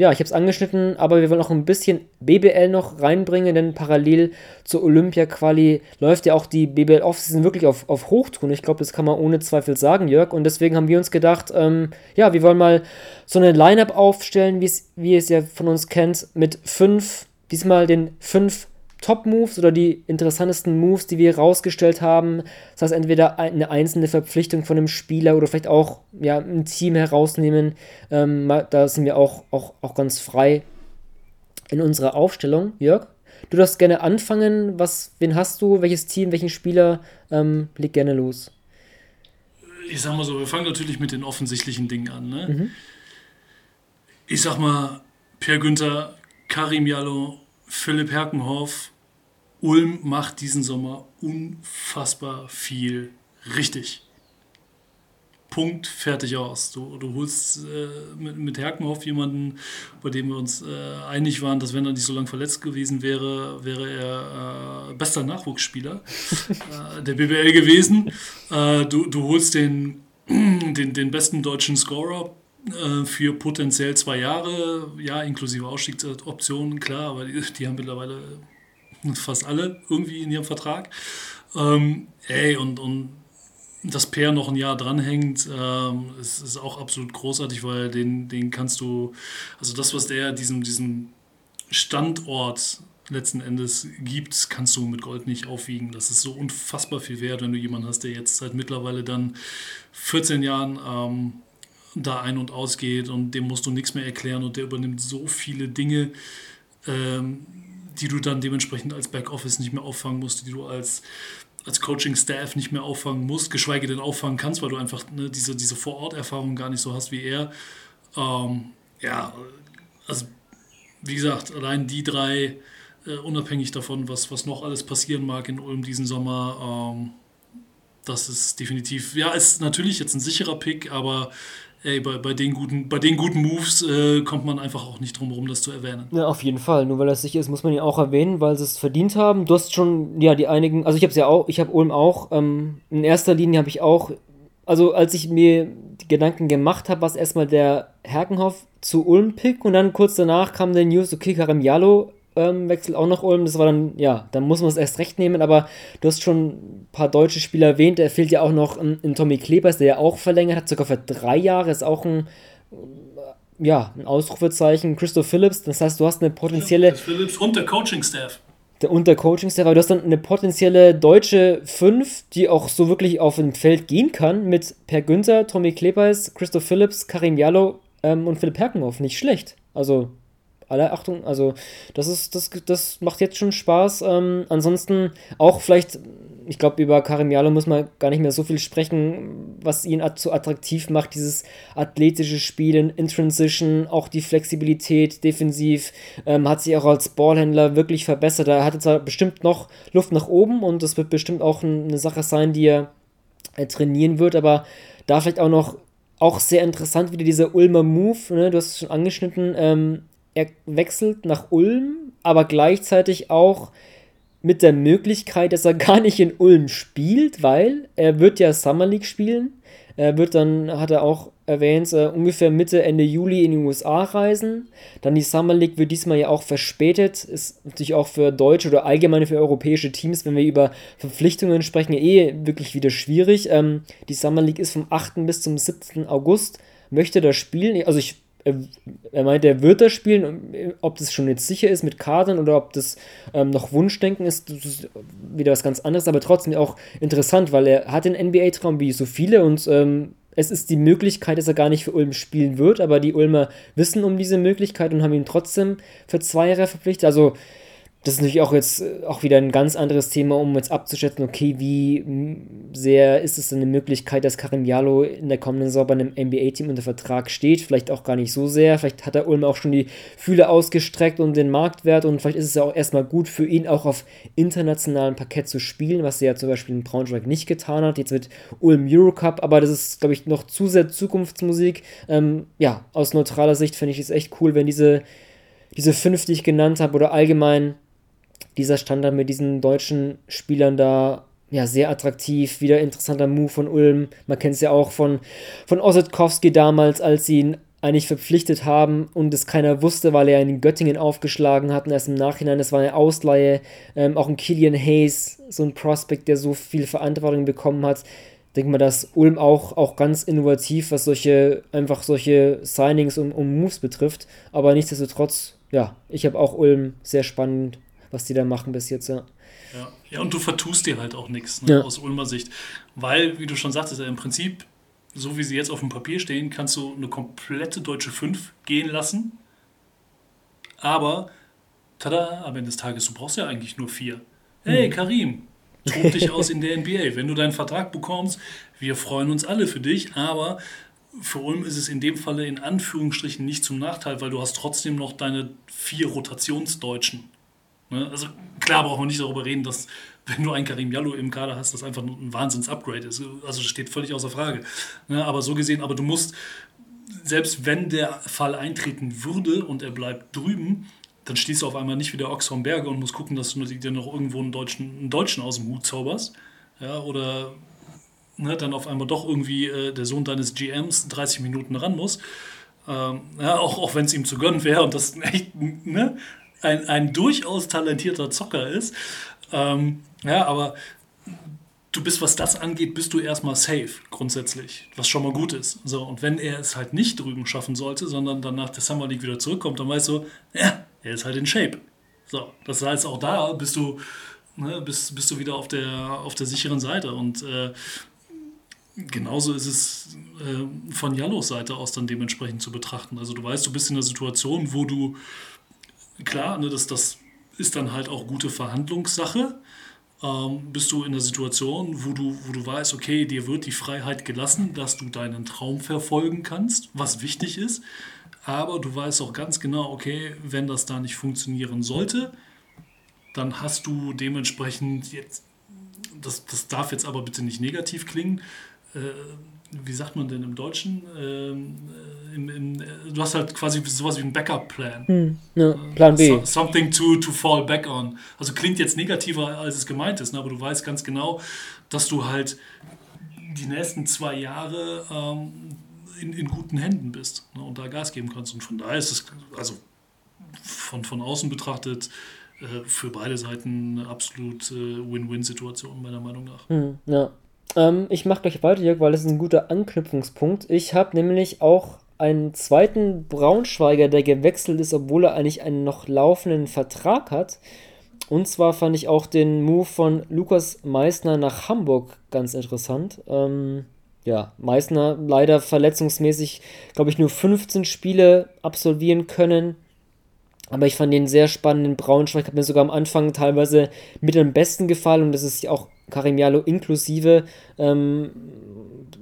ja, ich habe es angeschnitten, aber wir wollen auch ein bisschen BBL noch reinbringen, denn parallel zur Olympia-Quali läuft ja auch die BBL Offseason wirklich auf, auf Hochtouren. Ich glaube, das kann man ohne Zweifel sagen, Jörg. Und deswegen haben wir uns gedacht, ähm, ja, wir wollen mal so eine Line-Up aufstellen, wie ihr es ja von uns kennt, mit fünf, diesmal den fünf Top-Moves oder die interessantesten Moves, die wir rausgestellt haben. Das heißt, entweder eine einzelne Verpflichtung von einem Spieler oder vielleicht auch ja, ein Team herausnehmen. Ähm, da sind wir auch, auch, auch ganz frei in unserer Aufstellung. Jörg, du darfst gerne anfangen. Was, wen hast du? Welches Team, welchen Spieler? Ähm, leg gerne los. Ich sag mal so, wir fangen natürlich mit den offensichtlichen Dingen an. Ne? Mhm. Ich sag mal, Per Günther, Karim Jallo, Philipp Herkenhoff, Ulm macht diesen Sommer unfassbar viel richtig. Punkt, fertig aus. Du, du holst äh, mit, mit Herkenhoff jemanden, bei dem wir uns äh, einig waren, dass wenn er nicht so lange verletzt gewesen wäre, wäre er äh, bester Nachwuchsspieler (laughs) äh, der BBL gewesen. Äh, du, du holst den, (clears throat) den, den besten deutschen Scorer für potenziell zwei Jahre, ja, inklusive Ausstiegsoptionen, klar, aber die, die haben mittlerweile fast alle irgendwie in ihrem Vertrag. Ähm, ey, und, und dass Per noch ein Jahr dranhängt, ähm, ist, ist auch absolut großartig, weil den, den kannst du, also das, was der diesem, diesem Standort letzten Endes gibt, kannst du mit Gold nicht aufwiegen. Das ist so unfassbar viel wert, wenn du jemanden hast, der jetzt seit mittlerweile dann 14 Jahren ähm, da ein- und ausgeht und dem musst du nichts mehr erklären und der übernimmt so viele Dinge, ähm, die du dann dementsprechend als Backoffice nicht mehr auffangen musst, die du als, als Coaching-Staff nicht mehr auffangen musst, geschweige denn auffangen kannst, weil du einfach ne, diese, diese Vor-Ort-Erfahrung gar nicht so hast wie er. Ähm, ja, also wie gesagt, allein die drei, äh, unabhängig davon, was, was noch alles passieren mag in Ulm diesen Sommer, ähm, das ist definitiv, ja, ist natürlich jetzt ein sicherer Pick, aber ey, bei, bei, den guten, bei den guten Moves äh, kommt man einfach auch nicht drum herum, das zu erwähnen. Ja, auf jeden Fall. Nur weil das sicher ist, muss man ihn auch erwähnen, weil sie es verdient haben. Du hast schon, ja, die einigen, also ich habe es ja auch, ich habe Ulm auch, ähm, in erster Linie habe ich auch, also als ich mir die Gedanken gemacht habe, was erstmal der Herkenhoff zu Ulm pick und dann kurz danach kam der News, okay, Karim Jallo ähm, wechselt auch nach Ulm. Das war dann, ja, dann muss man es erst recht nehmen, aber du hast schon ein paar deutsche Spieler erwähnt. Er fehlt ja auch noch in, in Tommy Klebers, der ja auch verlängert hat, sogar für drei Jahre, ist auch ein ja, ein Ausrufezeichen, Christoph Phillips. Das heißt, du hast eine potenzielle. Phillips und der Coaching-Staff. Der, und der Coaching-Staff, aber du hast dann eine potenzielle deutsche 5, die auch so wirklich auf ein Feld gehen kann, mit Per Günther, Tommy Klebers, Christoph Phillips, Karim Jallo ähm, und Philipp Herkenhoff. Nicht schlecht. Also, alle Achtung, also das ist, das, das macht jetzt schon Spaß. Ähm, ansonsten auch vielleicht, ich glaube, über Karim Jalo muss man gar nicht mehr so viel sprechen, was ihn so attraktiv macht, dieses athletische Spielen in Transition, auch die Flexibilität defensiv, ähm, hat sich auch als Ballhändler wirklich verbessert. Er hatte zwar bestimmt noch Luft nach oben und das wird bestimmt auch eine Sache sein, die er äh, trainieren wird, aber da vielleicht auch noch auch sehr interessant wieder dieser Ulmer Move, ne? du hast es schon angeschnitten, ähm, er wechselt nach Ulm, aber gleichzeitig auch mit der Möglichkeit, dass er (laughs) gar nicht in Ulm spielt, weil er wird ja Summer League spielen. Er wird dann, hat er auch erwähnt, äh, ungefähr Mitte, Ende Juli in die USA reisen. Dann die Summer League wird diesmal ja auch verspätet. Ist natürlich auch für deutsche oder allgemeine für europäische Teams, wenn wir über Verpflichtungen sprechen, eh wirklich wieder schwierig. Ähm, die Summer League ist vom 8. bis zum 7. August. Möchte da spielen. Also ich er meint, er wird das spielen, ob das schon jetzt sicher ist mit Kadern oder ob das ähm, noch Wunschdenken ist, das ist wieder was ganz anderes, aber trotzdem auch interessant, weil er hat den NBA-Traum wie so viele und ähm, es ist die Möglichkeit, dass er gar nicht für Ulm spielen wird, aber die Ulmer wissen um diese Möglichkeit und haben ihn trotzdem für zwei Jahre verpflichtet. Also das ist natürlich auch jetzt äh, auch wieder ein ganz anderes Thema, um jetzt abzuschätzen, okay, wie sehr ist es eine Möglichkeit, dass Karim Jalo in der kommenden Saison bei einem NBA-Team unter Vertrag steht? Vielleicht auch gar nicht so sehr. Vielleicht hat der Ulm auch schon die Fühle ausgestreckt und den Marktwert und vielleicht ist es ja auch erstmal gut für ihn, auch auf internationalem Parkett zu spielen, was er ja zum Beispiel in Braunschweig nicht getan hat. Jetzt mit Ulm Eurocup, aber das ist, glaube ich, noch zu sehr Zukunftsmusik. Ähm, ja, aus neutraler Sicht finde ich es echt cool, wenn diese, diese fünf, die ich genannt habe, oder allgemein dieser Standard mit diesen deutschen Spielern da ja, sehr attraktiv, wieder interessanter Move von Ulm. Man kennt es ja auch von, von Ossetkowski damals, als sie ihn eigentlich verpflichtet haben und es keiner wusste, weil er in Göttingen aufgeschlagen hat und erst im Nachhinein, das war eine Ausleihe, ähm, auch ein Killian Hayes, so ein Prospect, der so viel Verantwortung bekommen hat. Denke mal, dass Ulm auch, auch ganz innovativ, was solche, einfach solche Signings und, und Moves betrifft, aber nichtsdestotrotz, ja, ich habe auch Ulm sehr spannend was die da machen bis jetzt, ja. Ja, ja und du vertust dir halt auch nichts ne, ja. aus Ulmer Sicht. Weil, wie du schon sagtest, im Prinzip, so wie sie jetzt auf dem Papier stehen, kannst du eine komplette deutsche 5 gehen lassen. Aber, tada, am Ende des Tages, du brauchst ja eigentlich nur vier. Hey, mhm. Karim, tob dich aus in der NBA. Wenn du deinen Vertrag bekommst, wir freuen uns alle für dich, aber für Ulm ist es in dem Falle in Anführungsstrichen nicht zum Nachteil, weil du hast trotzdem noch deine vier Rotationsdeutschen. Ne? Also klar braucht man nicht darüber reden, dass wenn du einen Karim Jallo im Kader hast, das einfach ein Wahnsinns-Upgrade ist. Also das steht völlig außer Frage. Ne? Aber so gesehen, aber du musst, selbst wenn der Fall eintreten würde und er bleibt drüben, dann stehst du auf einmal nicht wie der Ochs vom Berge und musst gucken, dass du dir noch irgendwo einen Deutschen, einen Deutschen aus dem Hut zauberst. Ja, oder ne, dann auf einmal doch irgendwie äh, der Sohn deines GMs 30 Minuten ran muss. Ähm, ja, auch, auch wenn es ihm zu gönnen wäre und das echt, ne? Ein, ein durchaus talentierter Zocker ist. Ähm, ja, aber du bist, was das angeht, bist du erstmal safe, grundsätzlich, was schon mal gut ist. So, und wenn er es halt nicht drüben schaffen sollte, sondern dann nach der Summer League wieder zurückkommt, dann weißt du, ja, er ist halt in Shape. So, das heißt, auch da bist du, ne, bist, bist du wieder auf der, auf der sicheren Seite. Und äh, genauso ist es äh, von Jallos Seite aus dann dementsprechend zu betrachten. Also du weißt, du bist in einer Situation, wo du klar, ne, das, das ist dann halt auch gute Verhandlungssache. Ähm, bist du in der Situation, wo du, wo du weißt, okay, dir wird die Freiheit gelassen, dass du deinen Traum verfolgen kannst, was wichtig ist. Aber du weißt auch ganz genau, okay, wenn das da nicht funktionieren sollte, dann hast du dementsprechend jetzt, das, das darf jetzt aber bitte nicht negativ klingen, äh, wie sagt man denn im Deutschen? Ähm, äh, im, im, äh, du hast halt quasi sowas wie ein Backup-Plan. Hm, ja, Plan B. So, something to, to fall back on. Also klingt jetzt negativer, als es gemeint ist, ne? aber du weißt ganz genau, dass du halt die nächsten zwei Jahre ähm, in, in guten Händen bist ne? und da Gas geben kannst. Und von daher ist es, also von, von außen betrachtet, äh, für beide Seiten eine absolut äh, Win-Win-Situation, meiner Meinung nach. Hm, ja. Ähm, ich mache gleich weiter, Jörg, weil das ist ein guter Anknüpfungspunkt. Ich habe nämlich auch einen zweiten Braunschweiger, der gewechselt ist, obwohl er eigentlich einen noch laufenden Vertrag hat. Und zwar fand ich auch den Move von Lukas Meissner nach Hamburg ganz interessant. Ähm, ja, Meissner leider verletzungsmäßig, glaube ich, nur 15 Spiele absolvieren können. Aber ich fand den sehr spannenden Braunschweig, hat mir sogar am Anfang teilweise mit am besten gefallen und das ist auch Karim Jalo inklusive. Ähm,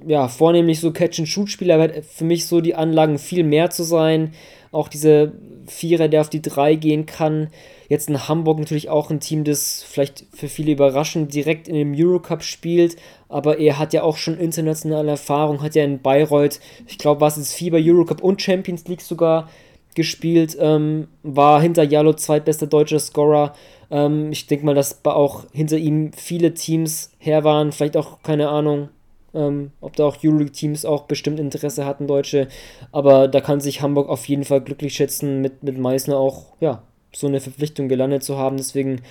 ja, vornehmlich so Catch-and-Shoot-Spieler, aber für mich so die Anlagen viel mehr zu sein. Auch diese Vierer, der auf die Drei gehen kann. Jetzt in Hamburg natürlich auch ein Team, das vielleicht für viele überraschend direkt in dem Eurocup spielt, aber er hat ja auch schon internationale Erfahrung, hat ja in Bayreuth, ich glaube, was ist Fieber Eurocup und Champions League sogar gespielt, ähm, war hinter Jalo zweitbester deutscher Scorer. Ähm, ich denke mal, dass auch hinter ihm viele Teams her waren, vielleicht auch, keine Ahnung, ähm, ob da auch Euroleague-Teams auch bestimmt Interesse hatten, Deutsche. Aber da kann sich Hamburg auf jeden Fall glücklich schätzen, mit, mit Meißner auch, ja, so eine Verpflichtung gelandet zu haben. Deswegen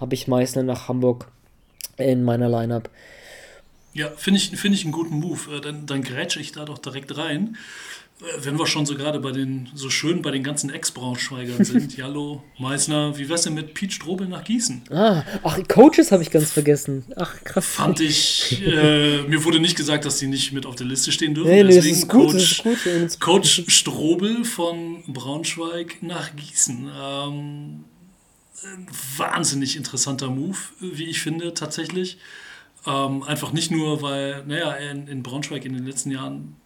habe ich Meißner nach Hamburg in meiner Lineup. Ja, finde ich, find ich einen guten Move. Äh, dann, dann grätsche ich da doch direkt rein. Wenn wir schon so gerade bei den, so schön bei den ganzen Ex-Braunschweigern sind, (laughs) Jallo, Meißner, wie wär's denn mit Pete Strobel nach Gießen? Ah, ach, Coaches habe ich ganz vergessen. Ach, krass. Fand ich, äh, mir wurde nicht gesagt, dass die nicht mit auf der Liste stehen dürfen. Nee, nee, das Deswegen ist gut, Coach, das ist gut. Coach Strobel von Braunschweig nach Gießen. Ähm, wahnsinnig interessanter Move, wie ich finde, tatsächlich. Ähm, einfach nicht nur, weil, naja, in, in Braunschweig in den letzten Jahren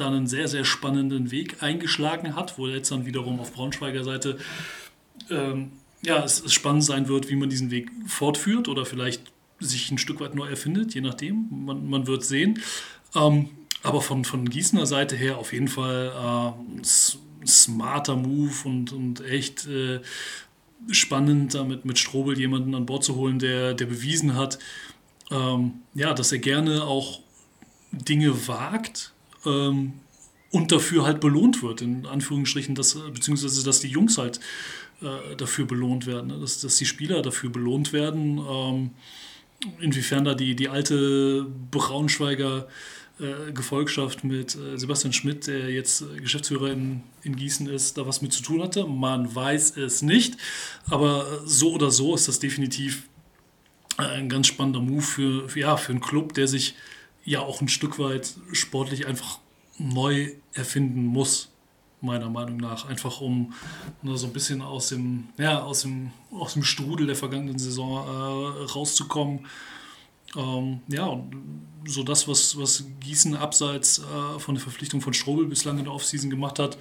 da einen sehr, sehr spannenden Weg eingeschlagen hat, wo jetzt dann wiederum auf Braunschweiger Seite ähm, ja, es, es spannend sein wird, wie man diesen Weg fortführt oder vielleicht sich ein Stück weit neu erfindet, je nachdem. Man, man wird sehen. Ähm, aber von, von Gießener Seite her auf jeden Fall äh, smarter Move und, und echt äh, spannend, damit mit Strobel jemanden an Bord zu holen, der, der bewiesen hat, ähm, ja, dass er gerne auch Dinge wagt ähm, und dafür halt belohnt wird, in Anführungsstrichen, dass, beziehungsweise dass die Jungs halt äh, dafür belohnt werden, ne? dass, dass die Spieler dafür belohnt werden. Ähm, inwiefern da die, die alte Braunschweiger äh, Gefolgschaft mit äh, Sebastian Schmidt, der jetzt äh, Geschäftsführer in, in Gießen ist, da was mit zu tun hatte. Man weiß es nicht, aber äh, so oder so ist das definitiv äh, ein ganz spannender Move für, für, ja, für einen Club, der sich ja auch ein Stück weit sportlich einfach neu erfinden muss, meiner Meinung nach. Einfach um nur so ein bisschen aus dem, ja, aus dem, aus dem Strudel der vergangenen Saison äh, rauszukommen. Ähm, ja, und so das, was, was Gießen abseits äh, von der Verpflichtung von Strobel bislang in der Offseason gemacht hat,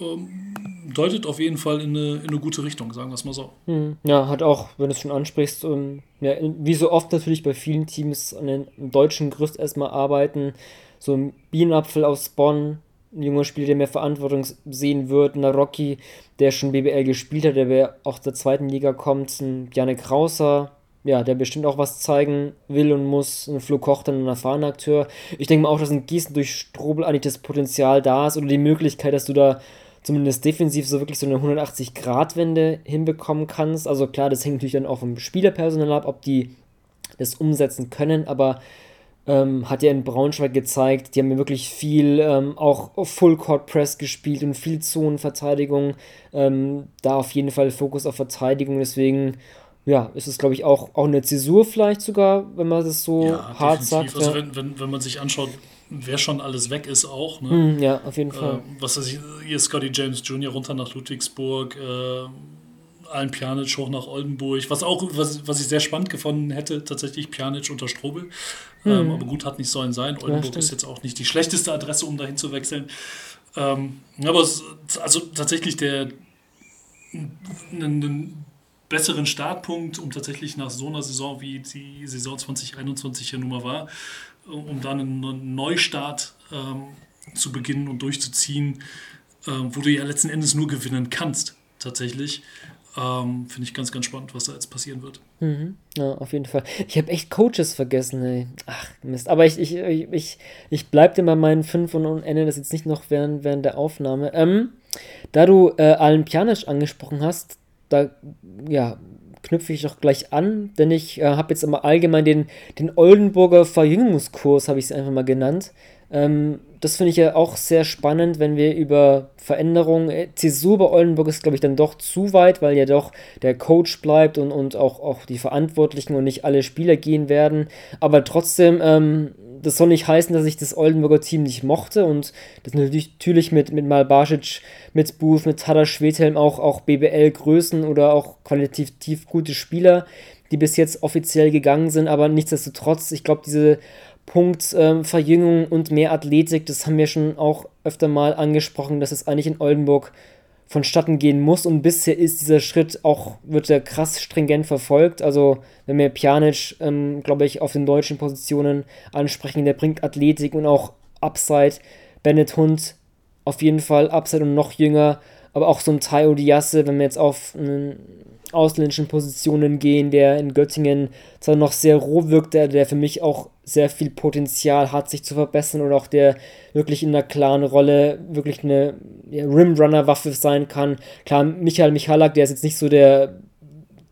ähm, deutet auf jeden Fall in eine, in eine gute Richtung, sagen wir es mal so. Hm, Ja, hat auch, wenn du es schon ansprichst, ähm, ja, wie so oft natürlich bei vielen Teams an den deutschen Gerüst erstmal arbeiten. So ein Bienenapfel aus Bonn, ein junger Spieler, der mehr Verantwortung sehen wird. Ein Rocky, der schon BBL gespielt hat, der auch der zweiten Liga kommt. Ein Janik Krauser, ja, der bestimmt auch was zeigen will und muss. Ein Flo Koch, dann ein erfahrener Akteur. Ich denke mal auch, dass in Gießen durch Strobel eigentlich das Potenzial da ist oder die Möglichkeit, dass du da zumindest defensiv so wirklich so eine 180-Grad-Wende hinbekommen kannst. Also klar, das hängt natürlich dann auch vom Spielerpersonal ab, ob die das umsetzen können, aber ähm, hat ja in Braunschweig gezeigt, die haben ja wirklich viel ähm, auch Full Court Press gespielt und viel Zonenverteidigung. Ähm, da auf jeden Fall Fokus auf Verteidigung, deswegen ja, ist es glaube ich auch, auch eine Zäsur vielleicht sogar, wenn man das so hart sagt. Also ja. wenn, wenn, wenn man sich anschaut, wer schon alles weg ist auch. Ne? Hm, ja, auf jeden Fall. Äh, was weiß ich, hier Scotty James Jr. runter nach Ludwigsburg, äh, Alan Pjanic hoch nach Oldenburg, was auch, was, was ich sehr spannend gefunden hätte, tatsächlich Pjanic unter Strobel. Ähm, Hm. aber gut, hat nicht sollen sein. Oldenburg stimmt. ist jetzt auch nicht die schlechteste Adresse, um dahin zu wechseln. Ähm, aber es, also tatsächlich der einen, einen besseren Startpunkt, um tatsächlich nach so einer Saison wie die Saison 2021 ja nun mal war, um dann einen Neustart ähm, zu beginnen und durchzuziehen, ähm, wo du ja letzten Endes nur gewinnen kannst, tatsächlich. Ähm, Finde ich ganz, ganz spannend, was da jetzt passieren wird. Mhm. Ja, auf jeden Fall. Ich habe echt Coaches vergessen, ey. Ach, Mist. Aber ich, ich, ich, ich, ich bleib dir bei meinen fünf und, und ende das jetzt nicht noch während, während der Aufnahme. Ähm, da du äh, Alan Pjanic angesprochen hast, da ja, knüpfe ich doch gleich an, denn ich äh, habe jetzt immer allgemein den, den Oldenburger Verjüngungskurs, habe ich es einfach mal genannt. Ähm, das finde ich ja auch sehr spannend, wenn wir über Veränderungen. äh, Zäsur bei Oldenburg ist, glaube ich, dann doch zu weit, weil ja doch der Coach bleibt und, und auch, auch die Verantwortlichen und nicht alle Spieler gehen werden. Aber trotzdem, ähm, das soll nicht heißen, dass ich das Oldenburger Team nicht mochte und das natürlich, mit, mit Malbasic, mit Booth, mit Tada Schwedhelm auch, auch BBL-Größen oder auch qualitativ gute Spieler, die bis jetzt offiziell gegangen sind, aber nichtsdestotrotz, ich glaube, diese Punkt ähm, Verjüngung und mehr Athletik, das haben wir schon auch öfter mal angesprochen, dass es eigentlich in Oldenburg vonstatten gehen muss und bisher ist dieser Schritt auch, wird er krass stringent verfolgt. Also wenn wir Pjanic, ähm, glaube ich, auf den deutschen Positionen ansprechen, der bringt Athletik und auch Upside. Bennett Hund auf jeden Fall Upside und noch jünger, aber auch so ein Tayo Diasse, wenn wir jetzt auf einen ausländischen Positionen gehen, der in Göttingen zwar noch sehr roh wirkt, der, der für mich auch sehr viel Potenzial hat, sich zu verbessern oder auch der wirklich in einer klaren Rolle wirklich eine ja, Rimrunner-Waffe sein kann. Klar, Michael Michalak, der ist jetzt nicht so der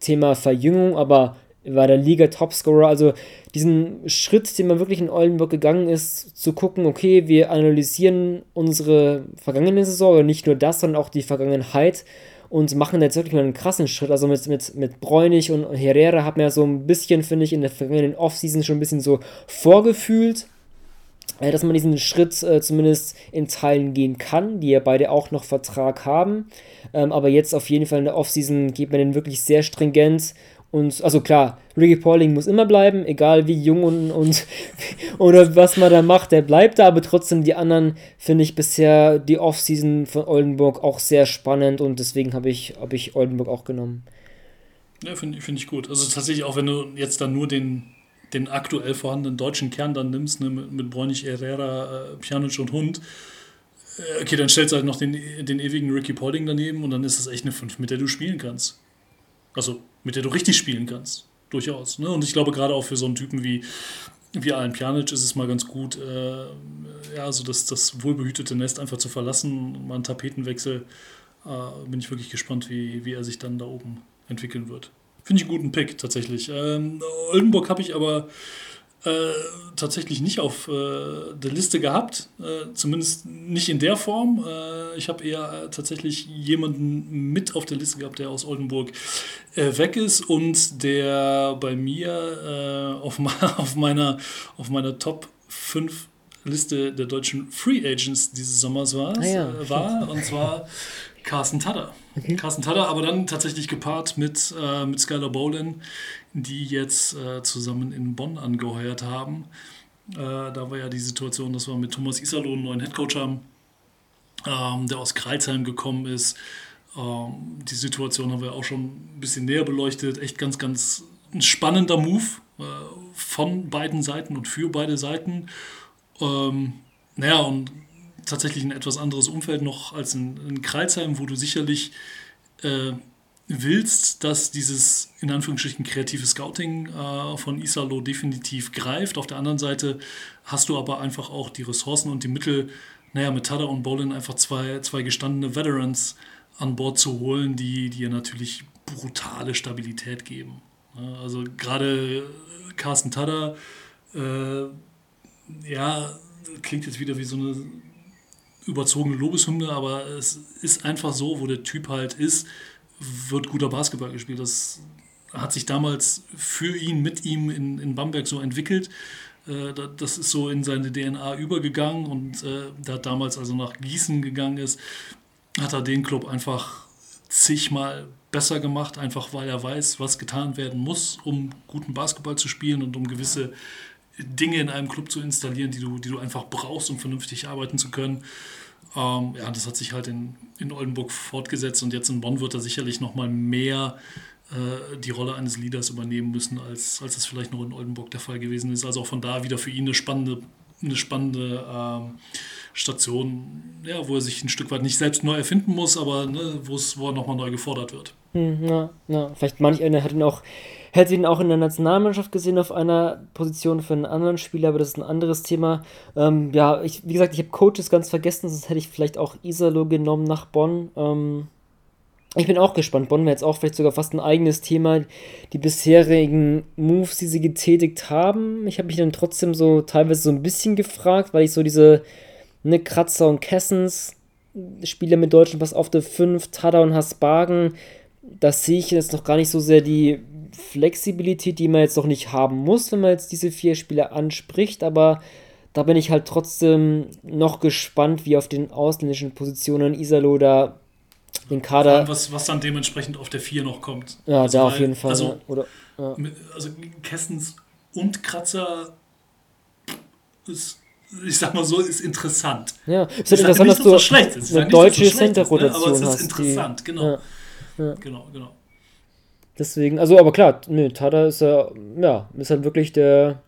Thema Verjüngung, aber war der Liga-Topscorer. Also diesen Schritt, den man wirklich in Oldenburg gegangen ist, zu gucken, okay, wir analysieren unsere vergangene Saison, oder nicht nur das, sondern auch die Vergangenheit und machen jetzt wirklich mal einen krassen Schritt. Also mit, mit, mit Bräunig und Herrera hat man ja so ein bisschen, finde ich, in der vergangenen Offseason schon ein bisschen so vorgefühlt, äh, dass man diesen Schritt äh, zumindest in Teilen gehen kann, die ja beide auch noch Vertrag haben. Ähm, aber jetzt auf jeden Fall in der Offseason geht man den wirklich sehr stringent und also klar, Ricky Pauling muss immer bleiben, egal wie jung und, und (laughs) oder was man da macht, der bleibt da, aber trotzdem die anderen finde ich bisher die Offseason von Oldenburg auch sehr spannend und deswegen habe ich, hab ich Oldenburg auch genommen. Ja, finde find ich gut. Also tatsächlich auch, wenn du jetzt dann nur den, den aktuell vorhandenen deutschen Kern dann nimmst, ne, mit, mit Bräunig, Herrera, äh, Pjanic und Hund, äh, okay, dann stellst du halt noch den, den ewigen Ricky Pauling daneben und dann ist das echt eine 5, mit der du spielen kannst. Also mit der du richtig spielen kannst. Durchaus. Ne? Und ich glaube, gerade auch für so einen Typen wie, wie Alan Pjanic ist es mal ganz gut, äh, ja, so das, das wohlbehütete Nest einfach zu verlassen, mal einen Tapetenwechsel. Äh, bin ich wirklich gespannt, wie, wie er sich dann da oben entwickeln wird. Finde ich einen guten Pick tatsächlich. Ähm, Oldenburg habe ich aber äh, tatsächlich nicht auf äh, der Liste gehabt, äh, zumindest nicht in der Form. Äh, ich habe eher tatsächlich jemanden mit auf der Liste gehabt, der aus Oldenburg äh, weg ist und der bei mir auf, (laughs) auf, meiner, auf meiner Top 5 Liste der deutschen Free Agents dieses Sommers war. Ah ja, war und zwar Carsten Tadder. Okay. Carsten Tadder, aber dann tatsächlich gepaart mit, äh, mit Skylar Bolin, die jetzt äh, zusammen in Bonn angeheuert haben. Äh, da war ja die Situation, dass wir mit Thomas Iserlohn einen neuen Headcoach haben, ähm, der aus Kreilsheim gekommen ist. Ähm, die Situation haben wir auch schon ein bisschen näher beleuchtet. Echt ganz, ganz ein spannender Move äh, von beiden Seiten und für beide Seiten. Ähm, naja, und tatsächlich ein etwas anderes Umfeld noch als in, in Kreilsheim, wo du sicherlich äh, willst, dass dieses in Anführungsstrichen kreative Scouting äh, von Isalo definitiv greift. Auf der anderen Seite hast du aber einfach auch die Ressourcen und die Mittel, naja, mit Tada und Bolin einfach zwei, zwei gestandene Veterans an Bord zu holen, die dir natürlich brutale Stabilität geben. Also gerade Carsten Tada, äh, ja, klingt jetzt wieder wie so eine überzogene Lobeshymne, aber es ist einfach so, wo der Typ halt ist, wird guter Basketball gespielt. Das hat sich damals für ihn, mit ihm in, in Bamberg so entwickelt. Äh, das ist so in seine DNA übergegangen und äh, hat damals also nach Gießen gegangen ist, hat er den Club einfach zigmal besser gemacht, einfach weil er weiß, was getan werden muss, um guten Basketball zu spielen und um gewisse Dinge in einem Club zu installieren, die du, die du einfach brauchst, um vernünftig arbeiten zu können. Ähm, ja, das hat sich halt in, in Oldenburg fortgesetzt und jetzt in Bonn wird er sicherlich nochmal mehr äh, die Rolle eines Leaders übernehmen müssen, als, als das vielleicht noch in Oldenburg der Fall gewesen ist. Also auch von da wieder für ihn eine spannende, eine spannende ähm, Station, ja, wo er sich ein Stück weit nicht selbst neu erfinden muss, aber ne, wo er nochmal neu gefordert wird. Hm, na, na, vielleicht manch einer hat ihn auch Hätte ihn auch in der Nationalmannschaft gesehen auf einer Position für einen anderen Spieler, aber das ist ein anderes Thema. Ähm, ja, ich, wie gesagt, ich habe Coaches ganz vergessen, sonst hätte ich vielleicht auch Isalo genommen nach Bonn. Ähm, ich bin auch gespannt. Bonn wäre jetzt auch vielleicht sogar fast ein eigenes Thema. Die bisherigen Moves, die sie getätigt haben. Ich habe mich dann trotzdem so teilweise so ein bisschen gefragt, weil ich so diese ne, Kratzer und Kessens Spieler mit deutschen Pass auf der 5, Tada und Hasbagen, da sehe ich jetzt noch gar nicht so sehr die Flexibilität, die man jetzt noch nicht haben muss, wenn man jetzt diese vier Spieler anspricht, aber da bin ich halt trotzdem noch gespannt, wie auf den ausländischen Positionen Isalo da den Kader. Allem, was, was dann dementsprechend auf der 4 noch kommt. Ja, also da auf jeden Fall. Also, ja. Oder, ja. also Kessens und Kratzer ist, ich sag mal so, ist interessant. Ja, es ist, ist interessant, dass du schlecht eine deutsche so Center-Rotation ne? Aber es ist interessant, die, genau. Ja, genau, genau. Deswegen, also, aber klar, ne, Tada ist ja, ja, ist halt wirklich der,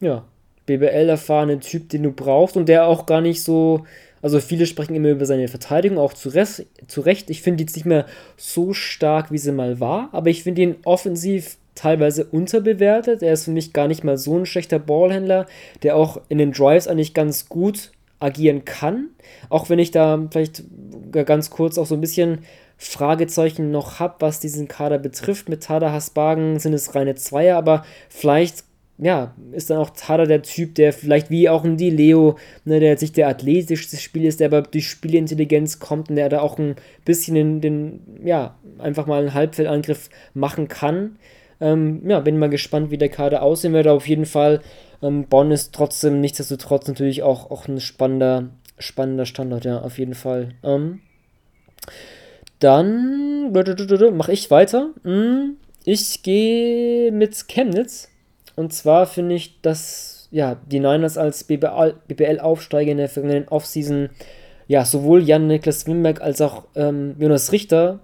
ja, BBL-erfahrene Typ, den du brauchst und der auch gar nicht so, also viele sprechen immer über seine Verteidigung, auch zu, Rest, zu Recht. Ich finde die jetzt nicht mehr so stark, wie sie mal war, aber ich finde ihn offensiv teilweise unterbewertet. Er ist für mich gar nicht mal so ein schlechter Ballhändler, der auch in den Drives eigentlich ganz gut agieren kann. Auch wenn ich da vielleicht ganz kurz auch so ein bisschen Fragezeichen noch habe, was diesen Kader betrifft. Mit Tada Hasbagen sind es reine Zweier, aber vielleicht ja, ist dann auch Tada der Typ, der vielleicht wie auch ein Di Leo, ne, der nicht der athletischste Spiel ist, der aber durch Spielintelligenz kommt und der da auch ein bisschen in den, ja, einfach mal einen Halbfeldangriff machen kann. Ähm, ja, bin mal gespannt, wie der Kader aussehen wird. Auf jeden Fall, ähm, Bonn ist trotzdem nichtsdestotrotz natürlich auch, auch ein spannender, spannender Standort, ja, auf jeden Fall. Ähm, dann mache ich weiter. Hm, ich gehe mit Chemnitz. Und zwar finde ich, dass ja, die Niners als BBL-Aufsteiger in der vergangenen Offseason ja, sowohl Jan-Niklas Wimberg als auch ähm, Jonas Richter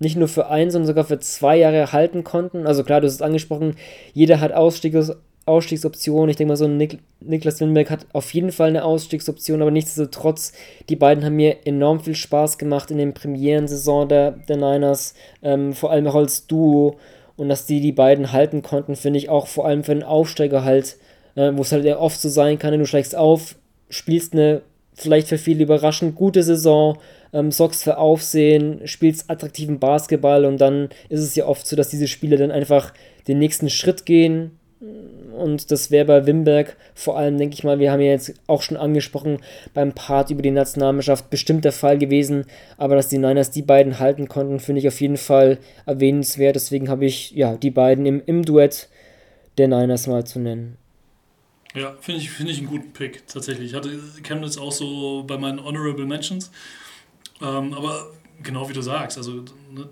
nicht nur für ein, sondern sogar für zwei Jahre halten konnten. Also klar, du hast es angesprochen, jeder hat Ausstiegs Ausstiegsoptionen. Ich denke mal, so ein Nik Niklas Wimberg hat auf jeden Fall eine Ausstiegsoption, aber nichtsdestotrotz, die beiden haben mir enorm viel Spaß gemacht in den Premierensaison der, der Niners, ähm, vor allem auch als Duo und dass die die beiden halten konnten, finde ich auch vor allem für einen Aufsteiger halt, äh, wo es halt oft so sein kann, du steigst auf, spielst eine vielleicht für viele überraschend gute Saison, ähm, sorgst für Aufsehen, spielst attraktiven Basketball und dann ist es ja oft so, dass diese Spieler dann einfach den nächsten Schritt gehen, und das wäre bei Wimberg vor allem, denke ich mal, wir haben ja jetzt auch schon angesprochen beim Part über die Nationalmannschaft bestimmt der Fall gewesen, aber dass die Niners die beiden halten konnten, finde ich auf jeden Fall erwähnenswert. Deswegen habe ich ja die beiden im, im Duett der Niners mal zu nennen. Ja, finde ich, find ich einen guten Pick tatsächlich. Ich hatte Chemnitz auch so bei meinen Honorable Mentions. Ähm, aber genau wie du sagst, also ne,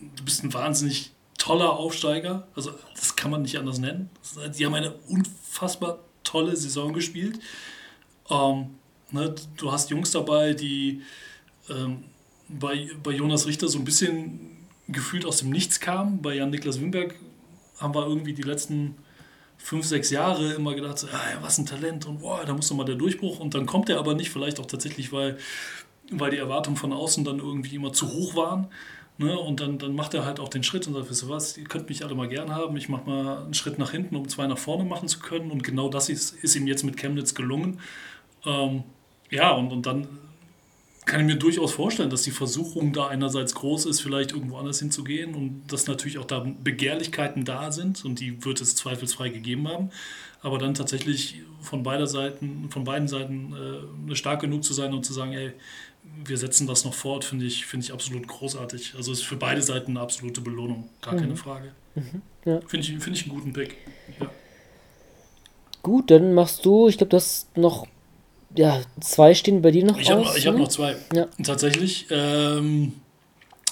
du bist ein wahnsinnig toller Aufsteiger. Also das kann man nicht anders nennen. Die haben eine unfassbar tolle Saison gespielt. Ähm, ne, du hast Jungs dabei, die ähm, bei, bei Jonas Richter so ein bisschen gefühlt aus dem Nichts kamen. Bei Jan-Niklas Wimberg haben wir irgendwie die letzten fünf, sechs Jahre immer gedacht, so, ah, was ein Talent und boah, da muss doch mal der Durchbruch. Und dann kommt er aber nicht, vielleicht auch tatsächlich, weil, weil die Erwartungen von außen dann irgendwie immer zu hoch waren. Ne? Und dann, dann macht er halt auch den Schritt und sagt, wisst ihr was, ihr könnt mich alle mal gern haben, ich mache mal einen Schritt nach hinten, um zwei nach vorne machen zu können. Und genau das ist, ist ihm jetzt mit Chemnitz gelungen. Ähm, ja, und, und dann kann ich mir durchaus vorstellen, dass die Versuchung da einerseits groß ist, vielleicht irgendwo anders hinzugehen und dass natürlich auch da Begehrlichkeiten da sind und die wird es zweifelsfrei gegeben haben. Aber dann tatsächlich von beider Seiten, von beiden Seiten äh, stark genug zu sein und zu sagen, ey, wir setzen das noch fort, finde ich, find ich absolut großartig. Also ist für beide Seiten eine absolute Belohnung, gar mhm. keine Frage. Mhm. Ja. Finde ich, find ich einen guten Pick. Ja. Gut, dann machst du, ich glaube, du hast noch ja, zwei stehen bei dir noch Ich habe noch, hab noch zwei. Ja. Tatsächlich. Ähm,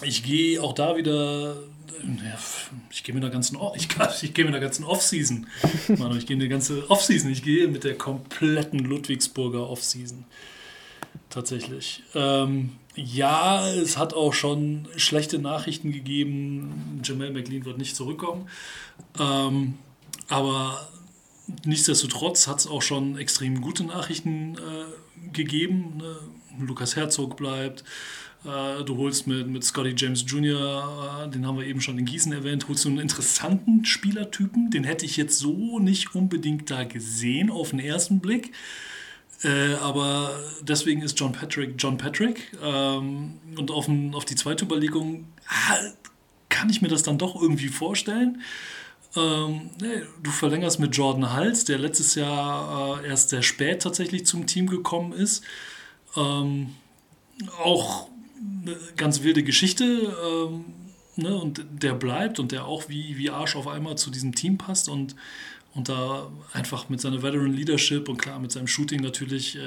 ich gehe auch da wieder ja, ich gehe mit der ganzen, ich, ich gehe mit der ganzen Off-Season. (laughs) ich gehe eine ganze Off-Season. Ich gehe mit der kompletten Ludwigsburger Off-Season tatsächlich. Ähm, ja, es hat auch schon schlechte Nachrichten gegeben. Jamal McLean wird nicht zurückkommen. Ähm, aber nichtsdestotrotz hat es auch schon extrem gute Nachrichten äh, gegeben. Ne? Lukas Herzog bleibt. Äh, du holst mit, mit Scotty James Jr., äh, den haben wir eben schon in Gießen erwähnt, holst du einen interessanten Spielertypen. Den hätte ich jetzt so nicht unbedingt da gesehen auf den ersten Blick. Äh, aber deswegen ist John Patrick John Patrick. Ähm, und auf, auf die zweite Überlegung ah, kann ich mir das dann doch irgendwie vorstellen. Ähm, nee, du verlängerst mit Jordan Hals, der letztes Jahr äh, erst sehr spät tatsächlich zum Team gekommen ist. Ähm, auch eine ganz wilde Geschichte. Ähm, ne, und der bleibt und der auch wie, wie Arsch auf einmal zu diesem Team passt und und da einfach mit seiner Veteran Leadership und klar mit seinem Shooting natürlich äh,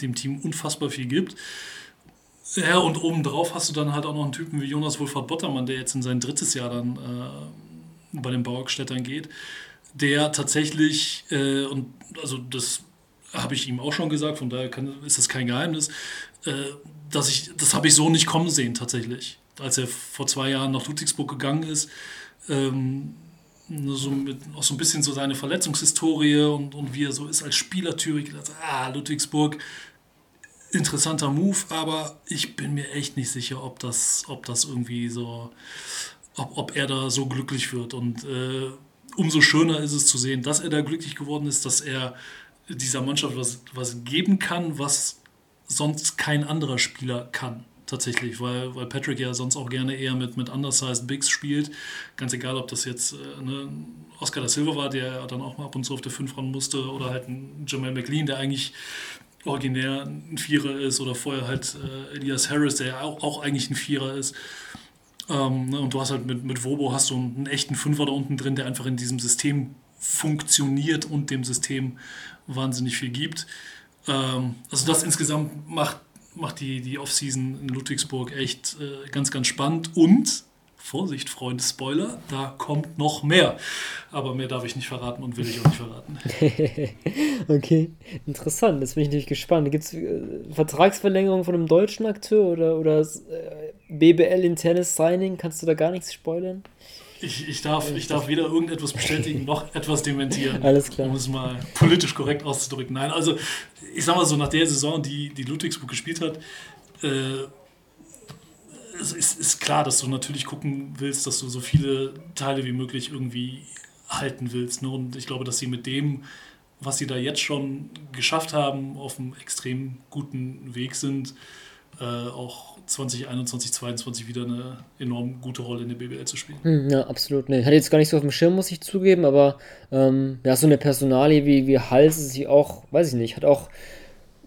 dem Team unfassbar viel gibt. Ja, und obendrauf hast du dann halt auch noch einen Typen wie Jonas Wolfhard Bottermann, der jetzt in sein drittes Jahr dann äh, bei den Bauerstädtern geht, der tatsächlich, äh, und also das habe ich ihm auch schon gesagt, von daher kann, ist das kein Geheimnis, äh, dass ich, das habe ich so nicht kommen sehen tatsächlich. Als er vor zwei Jahren nach Ludwigsburg gegangen ist, ähm, so mit, auch so ein bisschen so seine Verletzungshistorie und, und wie er so ist als. Ich dachte, ah, Ludwigsburg, interessanter Move, aber ich bin mir echt nicht sicher, ob das, ob das irgendwie so, ob, ob er da so glücklich wird. Und äh, umso schöner ist es zu sehen, dass er da glücklich geworden ist, dass er dieser Mannschaft was, was geben kann, was sonst kein anderer Spieler kann tatsächlich, weil, weil Patrick ja sonst auch gerne eher mit, mit undersized Bigs spielt. Ganz egal, ob das jetzt äh, ne, Oscar da Silva war, der dann auch mal ab und zu auf der 5 ran musste, oder halt ein Jamal McLean, der eigentlich originär ein Vierer ist, oder vorher halt äh, Elias Harris, der ja auch, auch eigentlich ein Vierer ist. Ähm, ne, und du hast halt mit, mit Wobo hast du einen, einen echten Fünfer da unten drin, der einfach in diesem System funktioniert und dem System wahnsinnig viel gibt. Ähm, also das insgesamt macht, macht die, die Offseason in Ludwigsburg echt äh, ganz, ganz spannend und Vorsicht, Freunde, Spoiler, da kommt noch mehr. Aber mehr darf ich nicht verraten und will ich auch nicht verraten. (laughs) okay, interessant. Jetzt bin ich natürlich gespannt. Gibt es äh, Vertragsverlängerung von einem deutschen Akteur oder, oder äh, BBL-internes Signing? Kannst du da gar nichts spoilern? Ich, ich, darf, ich darf weder irgendetwas bestätigen (laughs) noch etwas dementieren. Alles klar. Um es mal politisch korrekt auszudrücken. Nein, also ich sag mal so, nach der Saison, die, die Ludwigsburg gespielt hat, äh, es ist, ist klar, dass du natürlich gucken willst, dass du so viele Teile wie möglich irgendwie halten willst. Ne? Und ich glaube, dass sie mit dem, was sie da jetzt schon geschafft haben, auf einem extrem guten Weg sind, äh, auch 2021, 2022 wieder eine enorm gute Rolle in der BBL zu spielen. Hm, ja, absolut. Nee, hatte jetzt gar nicht so auf dem Schirm, muss ich zugeben, aber ähm, ja, so eine Personalie wie, wie Hals ist sie auch, weiß ich nicht, hat auch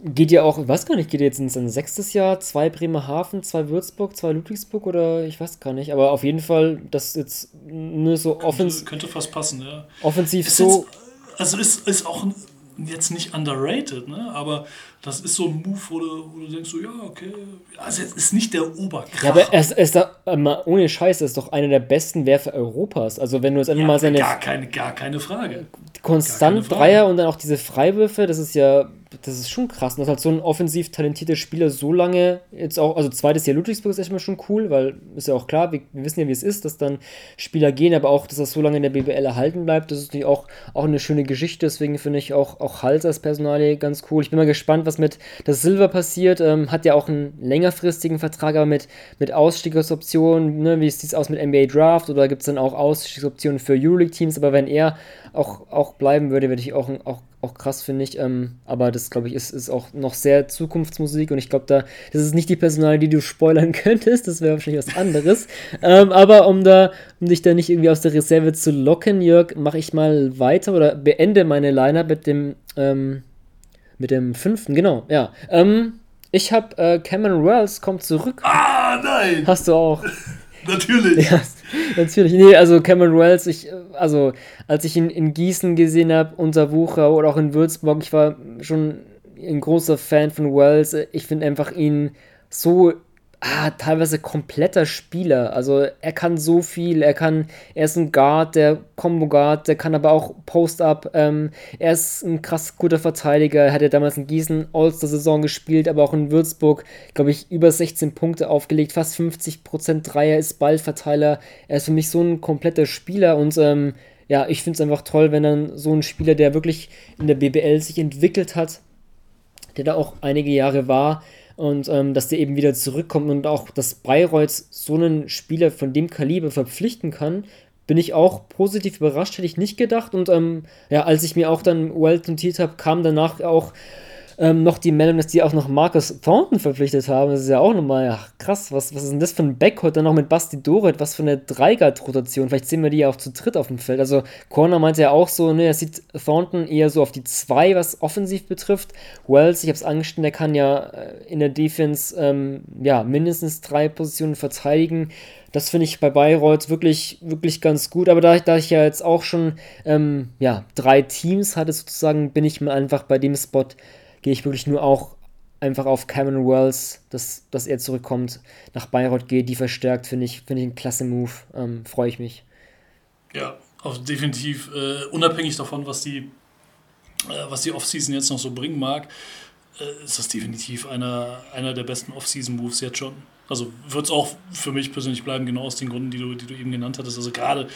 Geht ja auch, ich weiß gar nicht, geht jetzt ins sechstes Jahr, zwei Bremerhaven, zwei Würzburg, zwei Ludwigsburg oder ich weiß gar nicht, aber auf jeden Fall, das jetzt nur so offensiv. Könnte, fast passen, ja. Offensiv ist so. Jetzt, also ist, ist auch jetzt nicht underrated, ne? aber das ist so ein Move, wo du, wo du denkst, so, ja, okay, also es ist nicht der Oberkracher. Ja, aber es ist da, ohne Scheiß, das ist doch einer der besten Werfer Europas. Also wenn du jetzt einfach ja, mal seine... Gar keine, gar keine Frage. Konstant keine Frage. Dreier und dann auch diese Freiwürfe, das ist ja das ist schon krass. Dass halt so ein offensiv talentierter Spieler so lange jetzt auch, also zweites Jahr Ludwigsburg ist erstmal schon cool, weil ist ja auch klar, wir, wir, wissen ja, wie es ist, dass dann Spieler gehen, aber auch, dass das so lange in der BBL erhalten bleibt, das ist natürlich auch, auch eine schöne Geschichte. Deswegen finde ich auch, auch Hals als Personalie ganz cool. Ich bin mal gespannt, was mit das Silver passiert. Ähm, hat ja auch einen längerfristigen Vertrag, aber mit, mit Ausstiegsoptionen, ne? wie sieht es aus mit NBA Draft oder gibt es dann auch Ausstiegsoptionen für Euroleague-Teams, aber wenn er auch, auch bleiben würde, würde ich auch, auch auch krass, finde ich. Ähm, aber das, glaube ich, ist, ist auch noch sehr Zukunftsmusik und ich glaube, da, das ist nicht die Personal, die du spoilern (laughs) könntest. Das wäre wahrscheinlich was anderes. (laughs) ähm, aber um da, um dich da nicht irgendwie aus der Reserve zu locken, Jörg, mache ich mal weiter oder beende meine Liner mit dem, ähm, mit dem fünften, genau, ja. Ähm, ich habe äh, Cameron Wells kommt zurück. Ah, nein! Hast du auch. (laughs) Natürlich. Ja, natürlich. Nee, also Cameron Wells, ich, also als ich ihn in Gießen gesehen habe, unter Wucher oder auch in Würzburg, ich war schon ein großer Fan von Wells. Ich finde einfach ihn so ah, teilweise kompletter Spieler. Also er kann so viel, er kann, er ist ein Guard, der Combo Guard, der kann aber auch Post-Up. Ähm, er ist ein krass guter Verteidiger. Er hat ja damals in Gießen All-Star-Saison gespielt, aber auch in Würzburg, glaube ich, über 16 Punkte aufgelegt, fast 50% Dreier, ist Ballverteiler. Er ist für mich so ein kompletter Spieler und ähm, ja, ich finde es einfach toll, wenn dann so ein Spieler, der wirklich in der BBL sich entwickelt hat, der da auch einige Jahre war, und ähm, dass der eben wieder zurückkommt und auch, dass Bayreuth so einen Spieler von dem Kaliber verpflichten kann, bin ich auch positiv überrascht, hätte ich nicht gedacht. Und ähm, ja, als ich mir auch dann Well notiert habe, kam danach auch ähm, noch die Meldung, dass die auch noch Marcus Thornton verpflichtet haben. Das ist ja auch nochmal, ja, krass, was, was ist denn das für ein Backcourt? Dann noch mit Basti Doret, was für eine Dreigard-Rotation. Vielleicht sehen wir die ja auch zu dritt auf dem Feld. Also Corner meinte ja auch so, ne, er sieht Thornton eher so auf die zwei, was offensiv betrifft. Wells, ich habe es angestellt, der kann ja äh, in der Defense ähm, ja, mindestens drei Positionen verteidigen. Das finde ich bei Bayreuth wirklich, wirklich ganz gut. Aber da, da ich ja jetzt auch schon ähm, ja, drei Teams hatte, sozusagen, bin ich mal einfach bei dem Spot gehe ich wirklich nur auch einfach auf Cameron Wells, dass, dass er zurückkommt, nach Bayreuth geht, die verstärkt, finde ich, finde ich ein klasse Move. Ähm, Freue ich mich. Ja, auch definitiv, äh, unabhängig davon, was die, äh, die Offseason jetzt noch so bringen mag, äh, ist das definitiv einer, einer der besten Offseason-Moves jetzt schon. Also wird es auch für mich persönlich bleiben, genau aus den Gründen, die du, die du eben genannt hattest. Also gerade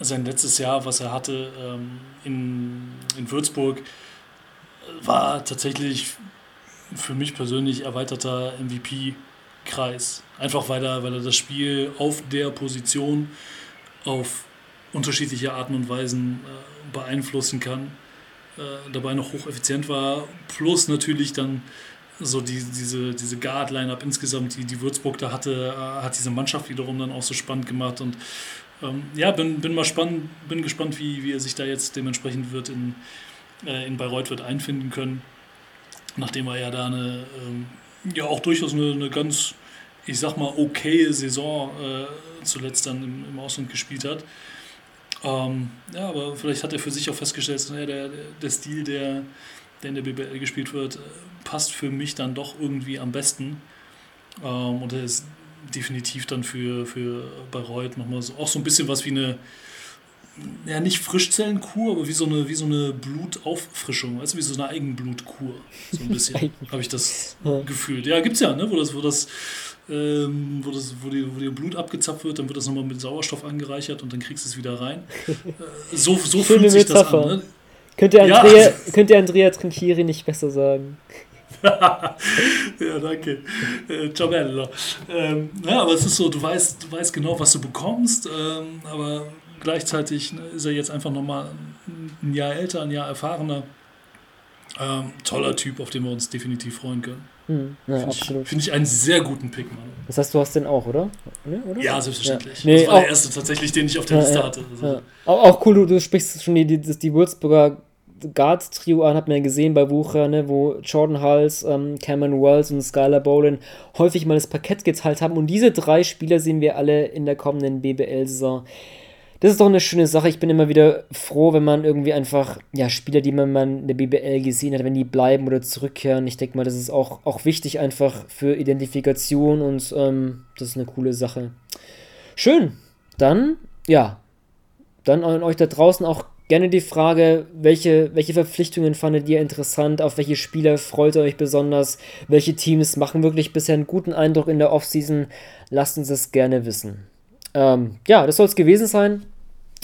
sein letztes Jahr, was er hatte ähm, in, in Würzburg, war tatsächlich für mich persönlich erweiterter MVP-Kreis. Einfach weil er, weil er das Spiel auf der Position auf unterschiedliche Arten und Weisen äh, beeinflussen kann. Äh, dabei noch hocheffizient war, plus natürlich dann so die, diese, diese Guard-Line-Up insgesamt, die, die Würzburg da hatte, äh, hat diese Mannschaft wiederum dann auch so spannend gemacht. Und ähm, ja, bin, bin mal spannend, bin gespannt, wie, wie er sich da jetzt dementsprechend wird in, äh, in Bayreuth wird einfinden können. Nachdem er ja da eine, ähm, ja auch durchaus eine, eine ganz, ich sag mal, okaye Saison äh, zuletzt dann im, im Ausland gespielt hat. Ähm, ja, aber vielleicht hat er für sich auch festgestellt, dass, naja, der, der Stil, der, der in der BBL gespielt wird, passt für mich dann doch irgendwie am besten. Ähm, und er ist definitiv dann für, für Bayreuth nochmal so, auch so ein bisschen was wie eine, ja nicht Frischzellenkur, aber wie so eine, wie so eine Blutauffrischung, weißt du, wie so eine Eigenblutkur. So ein bisschen (laughs) habe ich das gefühlt. Ja, gibt's ja, ne? Wo das, wo das, ähm, wo das, wo dir, wo dir Blut abgezapft wird, dann wird das nochmal mit Sauerstoff angereichert und dann kriegst du es wieder rein. Äh, so so fühlt sich Metapher. das an. Ne? Könnte Andrea, ja. könnte Andrea Trinchieri nicht besser sagen. (laughs) ja, danke. Äh, ciao. Ähm, ja, aber es ist so, du weißt, du weißt genau, was du bekommst, ähm, aber gleichzeitig ist er jetzt einfach nochmal ein Jahr älter, ein Jahr erfahrener. Ähm, toller Typ, auf den wir uns definitiv freuen können. Hm, ja, Finde ich, find ich, einen sehr guten Pick, Mann. Das heißt, du hast den auch, oder? oder? Ja, selbstverständlich. Ja. Nee, das war auch, der erste tatsächlich, den ich auf der ja, Liste hatte. Also. Auch, cool, du, du sprichst schon die, die, die Würzburger Guards-Trio an, hat man ja gesehen bei Wucher, ne, wo Jordan Hulls, ähm, Cameron Wells und Skylar Bolin häufig mal das Parkett geteilt haben. Und diese drei Spieler sehen wir alle in der kommenden BBL-Saison. Das ist doch eine schöne Sache. Ich bin immer wieder froh, wenn man irgendwie einfach, ja, Spieler, die man in der BBL gesehen hat, wenn die bleiben oder zurückkehren. Ich denke mal, das ist auch, auch wichtig einfach für Identifikation und ähm, das ist eine coole Sache. Schön. Dann, ja, dann an euch da draußen auch gerne die Frage, welche, welche Verpflichtungen fandet ihr interessant, auf welche Spieler freut ihr euch besonders, welche Teams machen wirklich bisher einen guten Eindruck in der Offseason, lasst uns das gerne wissen. Ähm, ja, das soll es gewesen sein.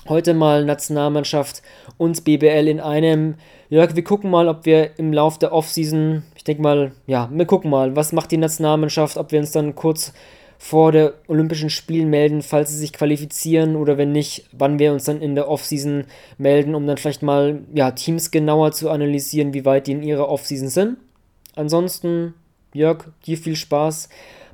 Heute mal Nationalmannschaft und BBL in einem. Jörg, wir gucken mal, ob wir im Lauf der Offseason, ich denke mal, ja, wir gucken mal, was macht die Nationalmannschaft, ob wir uns dann kurz vor der Olympischen Spielen melden, falls sie sich qualifizieren oder wenn nicht, wann wir uns dann in der Offseason melden, um dann vielleicht mal ja, Teams genauer zu analysieren, wie weit die in ihrer Offseason sind. Ansonsten, Jörg, dir viel Spaß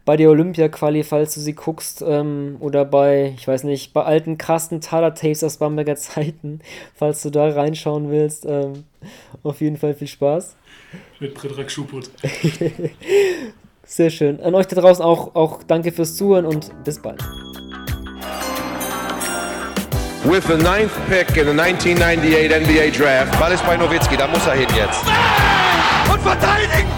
bei der Olympia-Quali, falls du sie guckst, ähm, oder bei, ich weiß nicht, bei alten krassen Taler-Tapes aus Bamberger (laughs) Zeiten, falls du da reinschauen willst. Ähm, auf jeden Fall viel Spaß. Mit Friedrich Schubert. (laughs) Sehr schön. An euch da draußen auch, auch danke fürs Zuhören und bis bald. With the ninth pick in the 1998 NBA Draft. Ball ist bei Nowitzki, da muss er hin jetzt. Und verteidigen!